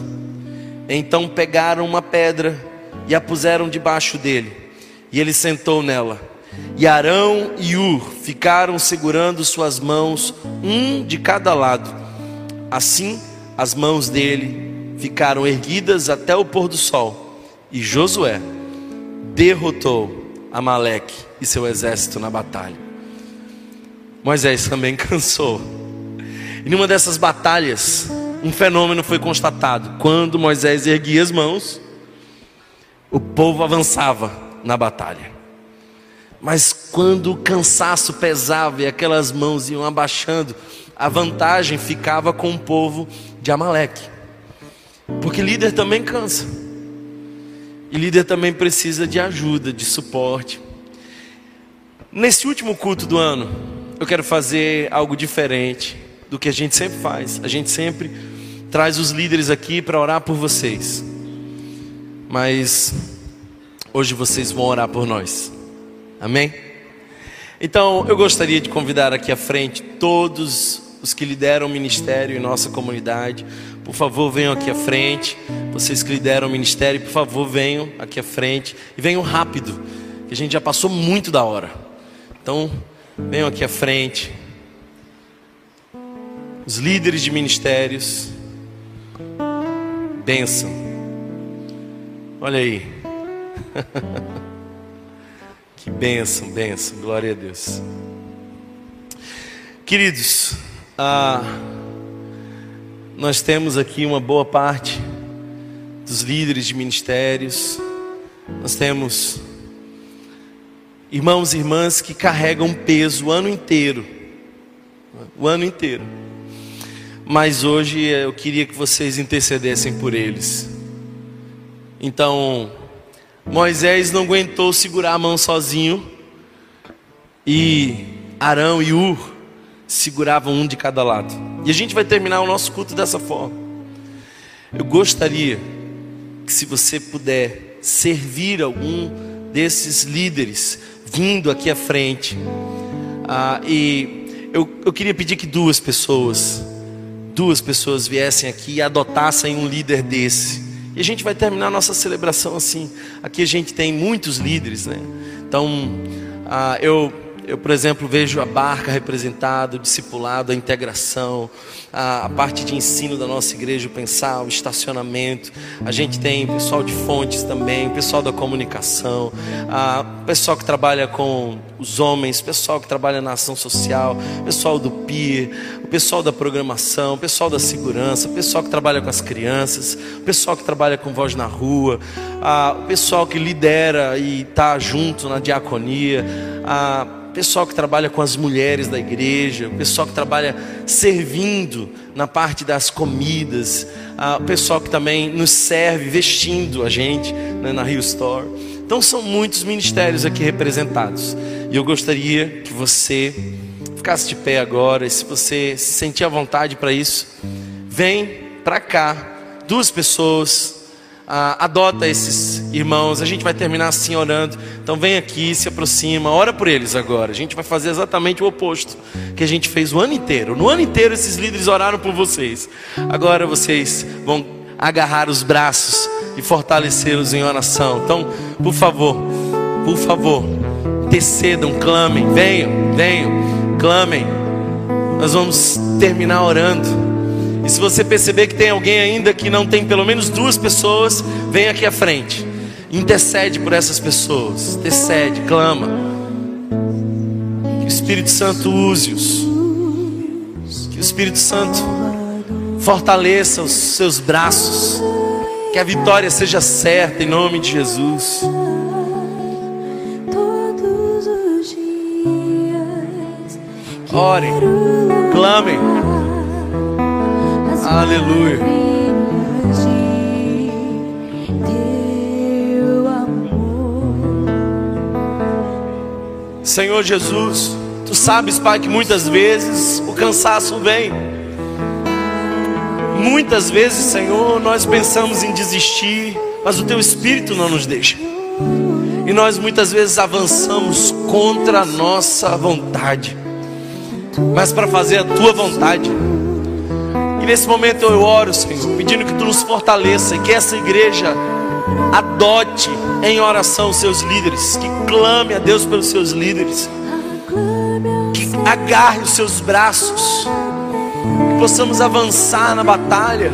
Então pegaram uma pedra e a puseram debaixo dele, e ele sentou nela. E Arão e Ur ficaram segurando suas mãos, um de cada lado Assim, as mãos dele ficaram erguidas até o pôr do sol, e Josué derrotou Amaleque e seu exército na batalha. Moisés também cansou. E numa dessas batalhas, um fenômeno foi constatado. Quando Moisés erguia as mãos, o povo avançava na batalha. Mas quando o cansaço pesava e aquelas mãos iam abaixando, a vantagem ficava com o povo de Amaleque. Porque líder também cansa. E líder também precisa de ajuda, de suporte. Nesse último culto do ano, eu quero fazer algo diferente do que a gente sempre faz. A gente sempre traz os líderes aqui para orar por vocês. Mas hoje vocês vão orar por nós. Amém? Então, eu gostaria de convidar aqui à frente todos os que lideram o ministério em nossa comunidade. Por favor, venham aqui à frente. Vocês que lideram o ministério, por favor, venham aqui à frente. E venham rápido, que a gente já passou muito da hora. Então, venham aqui à frente. Os líderes de ministérios. Benção. Olha aí. que benção, benção. Glória a Deus. Queridos, ah, nós temos aqui uma boa parte dos líderes de ministérios, nós temos irmãos e irmãs que carregam peso o ano inteiro, o ano inteiro. Mas hoje eu queria que vocês intercedessem por eles. Então, Moisés não aguentou segurar a mão sozinho, e Arão e Ur seguravam um de cada lado. E a gente vai terminar o nosso culto dessa forma. Eu gostaria que se você puder servir algum desses líderes vindo aqui à frente, ah, e eu, eu queria pedir que duas pessoas, duas pessoas viessem aqui e adotassem um líder desse. E a gente vai terminar a nossa celebração assim. Aqui a gente tem muitos líderes, né? Então, ah, eu eu, por exemplo, vejo a barca representada, o discipulado, a integração, a, a, parte de ensino da nossa igreja, o pensar, o estacionamento. A gente tem pessoal de fontes também, pessoal da comunicação, a, pessoal que trabalha com os homens, pessoal que trabalha na ação social, pessoal do PIR, o pessoal da programação, o pessoal da segurança, o pessoal que trabalha com as crianças, o pessoal que trabalha com voz na rua, a, o pessoal que lidera e está junto na diaconia. A, pessoal que trabalha com as mulheres da igreja, o pessoal que trabalha servindo na parte das comidas, o pessoal que também nos serve vestindo a gente né, na Rio Store. Então são muitos ministérios aqui representados. E eu gostaria que você ficasse de pé agora, e se você se sentir à vontade para isso, vem para cá, duas pessoas ah, adota esses irmãos. A gente vai terminar assim orando. Então vem aqui, se aproxima, ora por eles agora. A gente vai fazer exatamente o oposto que a gente fez o ano inteiro. No ano inteiro esses líderes oraram por vocês. Agora vocês vão agarrar os braços e fortalecê-los em oração. Então, por favor, por favor, descedam, clamem, venham, venham, clamem. Nós vamos terminar orando. E se você perceber que tem alguém ainda que não tem pelo menos duas pessoas, vem aqui à frente. Intercede por essas pessoas. Intercede, clama. Que o Espírito Santo use-os. Que o Espírito Santo fortaleça os seus braços. Que a vitória seja certa em nome de Jesus. Orem, clamem. Aleluia. Senhor Jesus, tu sabes, Pai, que muitas vezes o cansaço vem. Muitas vezes, Senhor, nós pensamos em desistir, mas o teu espírito não nos deixa. E nós muitas vezes avançamos contra a nossa vontade. Mas para fazer a tua vontade, e nesse momento eu oro, Senhor, pedindo que tu nos fortaleça e que essa igreja adote em oração os seus líderes, que clame a Deus pelos seus líderes, que agarre os seus braços, que possamos avançar na batalha,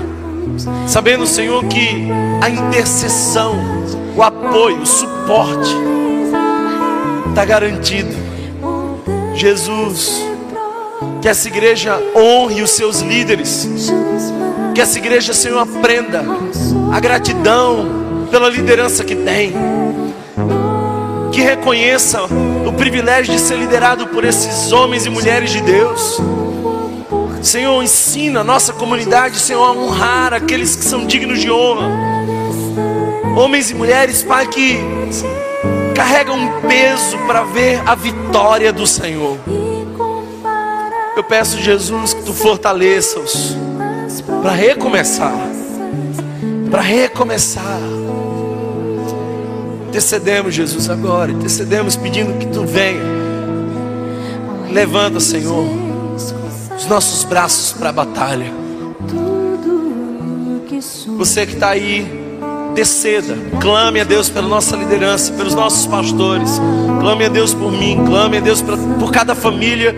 sabendo, Senhor, que a intercessão, o apoio, o suporte está garantido. Jesus, que essa igreja honre os seus líderes. Que essa igreja, Senhor, aprenda a gratidão pela liderança que tem. Que reconheça o privilégio de ser liderado por esses homens e mulheres de Deus. Senhor, ensina a nossa comunidade, Senhor, a honrar aqueles que são dignos de honra. Homens e mulheres, Pai, que carregam um peso para ver a vitória do Senhor. Peço, Jesus, que tu fortaleça-os para recomeçar. Para recomeçar. Intercedemos, Jesus, agora. Intercedemos pedindo que tu venha. Levanta, Senhor, os nossos braços para a batalha. Você que está aí, desceda, clame a Deus pela nossa liderança, pelos nossos pastores, clame a Deus por mim, clame a Deus por, cada família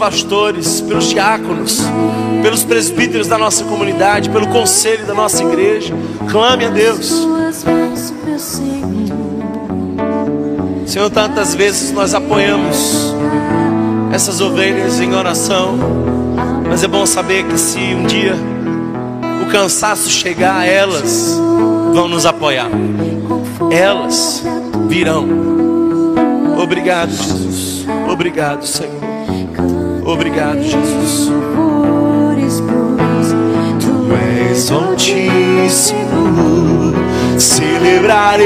pastores, pelos diáconos, pelos presbíteros da nossa comunidade, pelo conselho da nossa igreja. Clame a Deus. Senhor, tantas vezes nós apoiamos essas ovelhas em oração, mas é bom saber que se um dia o cansaço chegar, elas vão nos apoiar. Elas virão. Obrigado, Jesus. Obrigado, Senhor. Obrigado, Jesus. Tu és altíssimo, celebrarei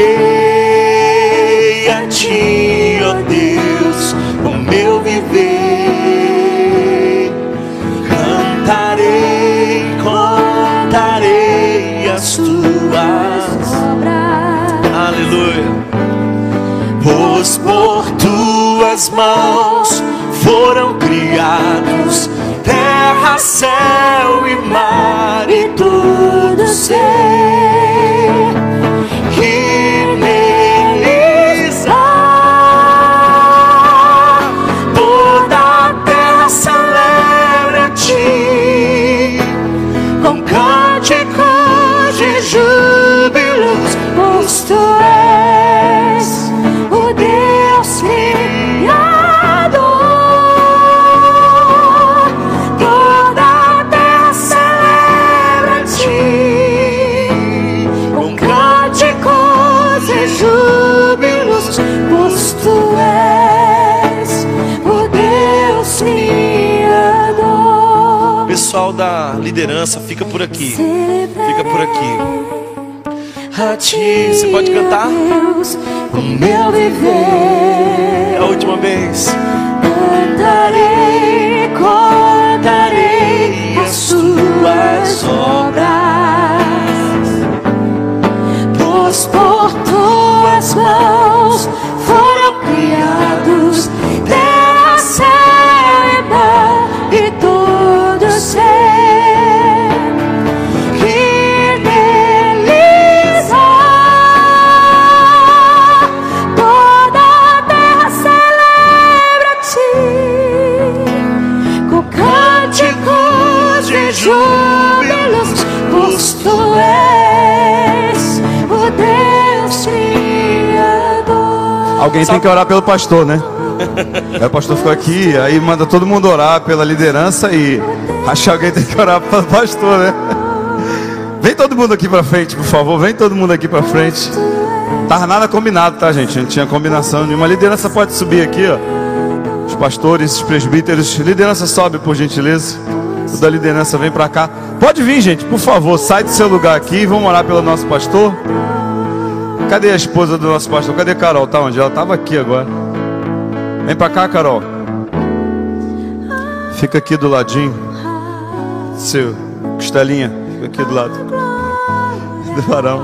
a ti, ó Deus, o meu viver. Cantarei, contarei as tuas obras. Aleluia. Pois por tuas mãos foram criados terra, céu e mar e tudo ser liderança, fica por aqui. Fica por aqui. A ti, você pode cantar? Com meu viver, É a última vez. cantarei, contarei as suas Alguém tem que orar pelo pastor, né? Aí o pastor ficou aqui, aí manda todo mundo orar pela liderança e acho que alguém tem que orar pelo pastor, né? Vem todo mundo aqui pra frente, por favor, vem todo mundo aqui pra frente. Tava nada combinado, tá, gente? Não tinha combinação nenhuma. Liderança pode subir aqui, ó. Os pastores, os presbíteros. Liderança sobe, por gentileza. O da liderança vem pra cá. Pode vir, gente, por favor, sai do seu lugar aqui e vamos orar pelo nosso pastor. Cadê a esposa do nosso pastor? Cadê Carol? Tá onde? Ela tava aqui agora. Vem pra cá, Carol. Fica aqui do ladinho. Seu costelinha, fica aqui do lado. Do varão.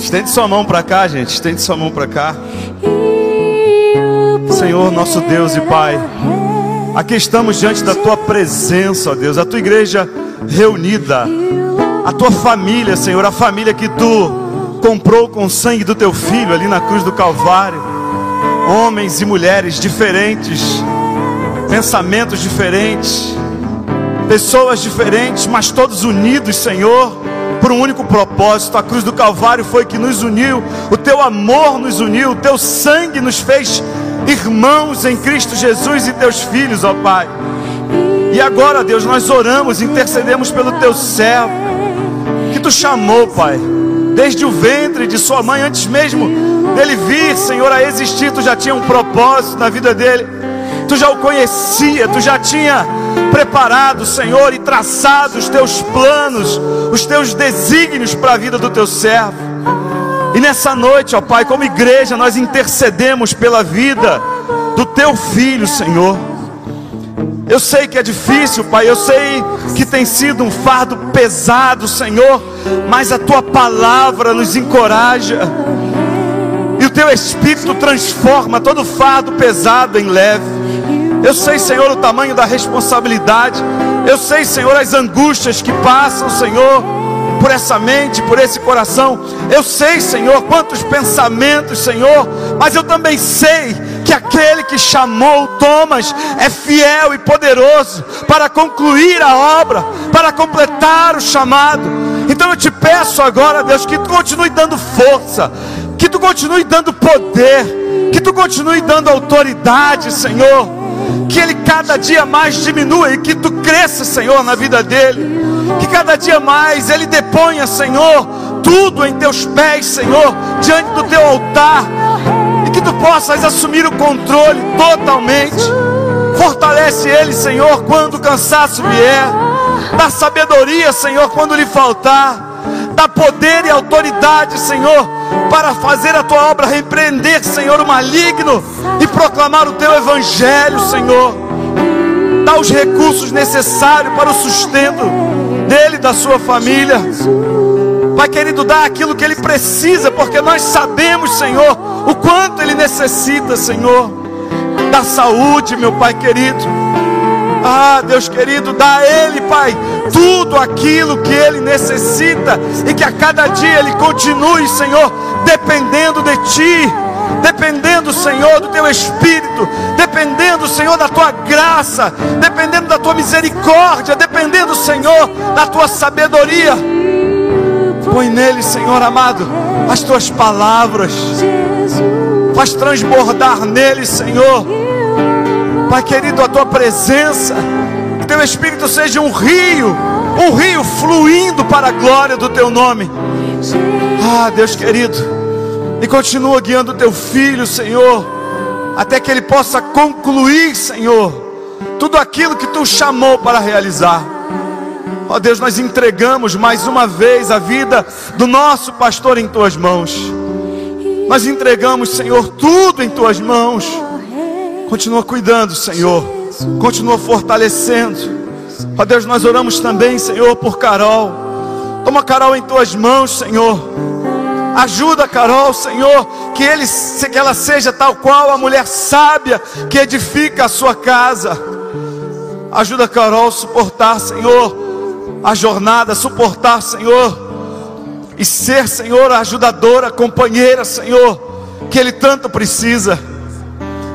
Estende sua mão pra cá, gente. Estende sua mão pra cá. Senhor, nosso Deus e Pai. Aqui estamos diante da tua presença, ó Deus, a tua igreja reunida, a tua família, Senhor, a família que tu comprou com o sangue do teu filho ali na cruz do Calvário. Homens e mulheres diferentes, pensamentos diferentes, pessoas diferentes, mas todos unidos, Senhor, por um único propósito. A cruz do Calvário foi que nos uniu, o teu amor nos uniu, o teu sangue nos fez irmãos em Cristo Jesus e teus filhos, ó Pai. E agora, Deus, nós oramos, intercedemos pelo teu servo, que tu chamou, Pai, desde o ventre de sua mãe, antes mesmo dele vir, Senhor, a existir, tu já tinha um propósito na vida dele, tu já o conhecia, tu já tinha preparado, Senhor, e traçado os teus planos, os teus desígnios para a vida do teu servo. E nessa noite, ó Pai, como igreja, nós intercedemos pela vida do teu filho, Senhor. Eu sei que é difícil, Pai, eu sei que tem sido um fardo pesado, Senhor, mas a tua palavra nos encoraja. E o teu espírito transforma todo fardo pesado em leve. Eu sei, Senhor, o tamanho da responsabilidade. Eu sei, Senhor, as angústias que passam, Senhor, por essa mente, por esse coração. Eu sei, Senhor, quantos pensamentos, Senhor, mas eu também sei que aquele que chamou Thomas é fiel e poderoso para concluir a obra, para completar o chamado. Então eu te peço agora, Deus, que tu continue dando força, que tu continue dando poder, que tu continue dando autoridade, Senhor que ele cada dia mais diminua e que tu cresça, Senhor, na vida dele. Que cada dia mais ele deponha, Senhor, tudo em teus pés, Senhor, diante do teu altar. Que tu possas assumir o controle totalmente. Fortalece ele, Senhor, quando o cansaço vier. Dá sabedoria, Senhor, quando lhe faltar. Dá poder e autoridade, Senhor, para fazer a tua obra, repreender, Senhor, o maligno e proclamar o teu evangelho, Senhor. Dá os recursos necessários para o sustento dele e da sua família. Pai querido, dá aquilo que ele precisa, porque nós sabemos, Senhor, o quanto ele necessita, Senhor, da saúde, meu Pai querido. Ah, Deus querido, dá a Ele, Pai, tudo aquilo que Ele necessita e que a cada dia Ele continue, Senhor, dependendo de Ti, dependendo, Senhor, do Teu Espírito, dependendo, Senhor, da Tua graça, dependendo da Tua misericórdia, dependendo, Senhor, da Tua sabedoria. Põe nele, Senhor amado, as Tuas palavras, faz transbordar nele, Senhor Pai querido, a tua presença, que teu Espírito seja um rio, um rio fluindo para a glória do teu nome. Ah, Deus querido, e continua guiando o teu filho, Senhor, até que ele possa concluir, Senhor, tudo aquilo que tu chamou para realizar. Ó oh, Deus, nós entregamos mais uma vez a vida do nosso pastor em tuas mãos. Nós entregamos, Senhor, tudo em tuas mãos. Continua cuidando, Senhor. Continua fortalecendo. Ó Deus, nós oramos também, Senhor, por Carol. Toma Carol em tuas mãos, Senhor. Ajuda Carol, Senhor, que, ele, que ela seja tal qual a mulher sábia que edifica a sua casa. Ajuda Carol a suportar, Senhor, a jornada, suportar, Senhor, e ser, Senhor, a ajudadora, companheira, Senhor, que ele tanto precisa.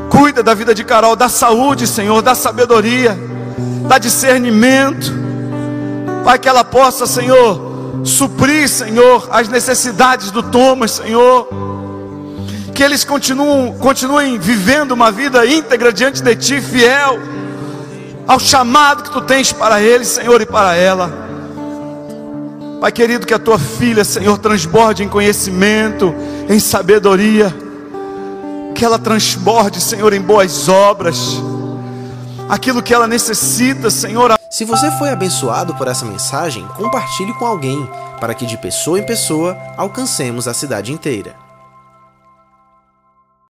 Cuida da vida de Carol, da saúde, Senhor, da sabedoria, da discernimento. Pai, que ela possa, Senhor, suprir, Senhor, as necessidades do Thomas, Senhor. Que eles continuem, continuem vivendo uma vida íntegra diante de Ti, fiel ao chamado que Tu tens para eles, Senhor, e para ela. Pai querido, que a Tua filha, Senhor, transborde em conhecimento, em sabedoria que ela transborde, Senhor, em boas obras, aquilo que ela necessita, Senhor. Se você foi abençoado por essa mensagem, compartilhe com alguém, para que de pessoa em pessoa alcancemos a cidade inteira.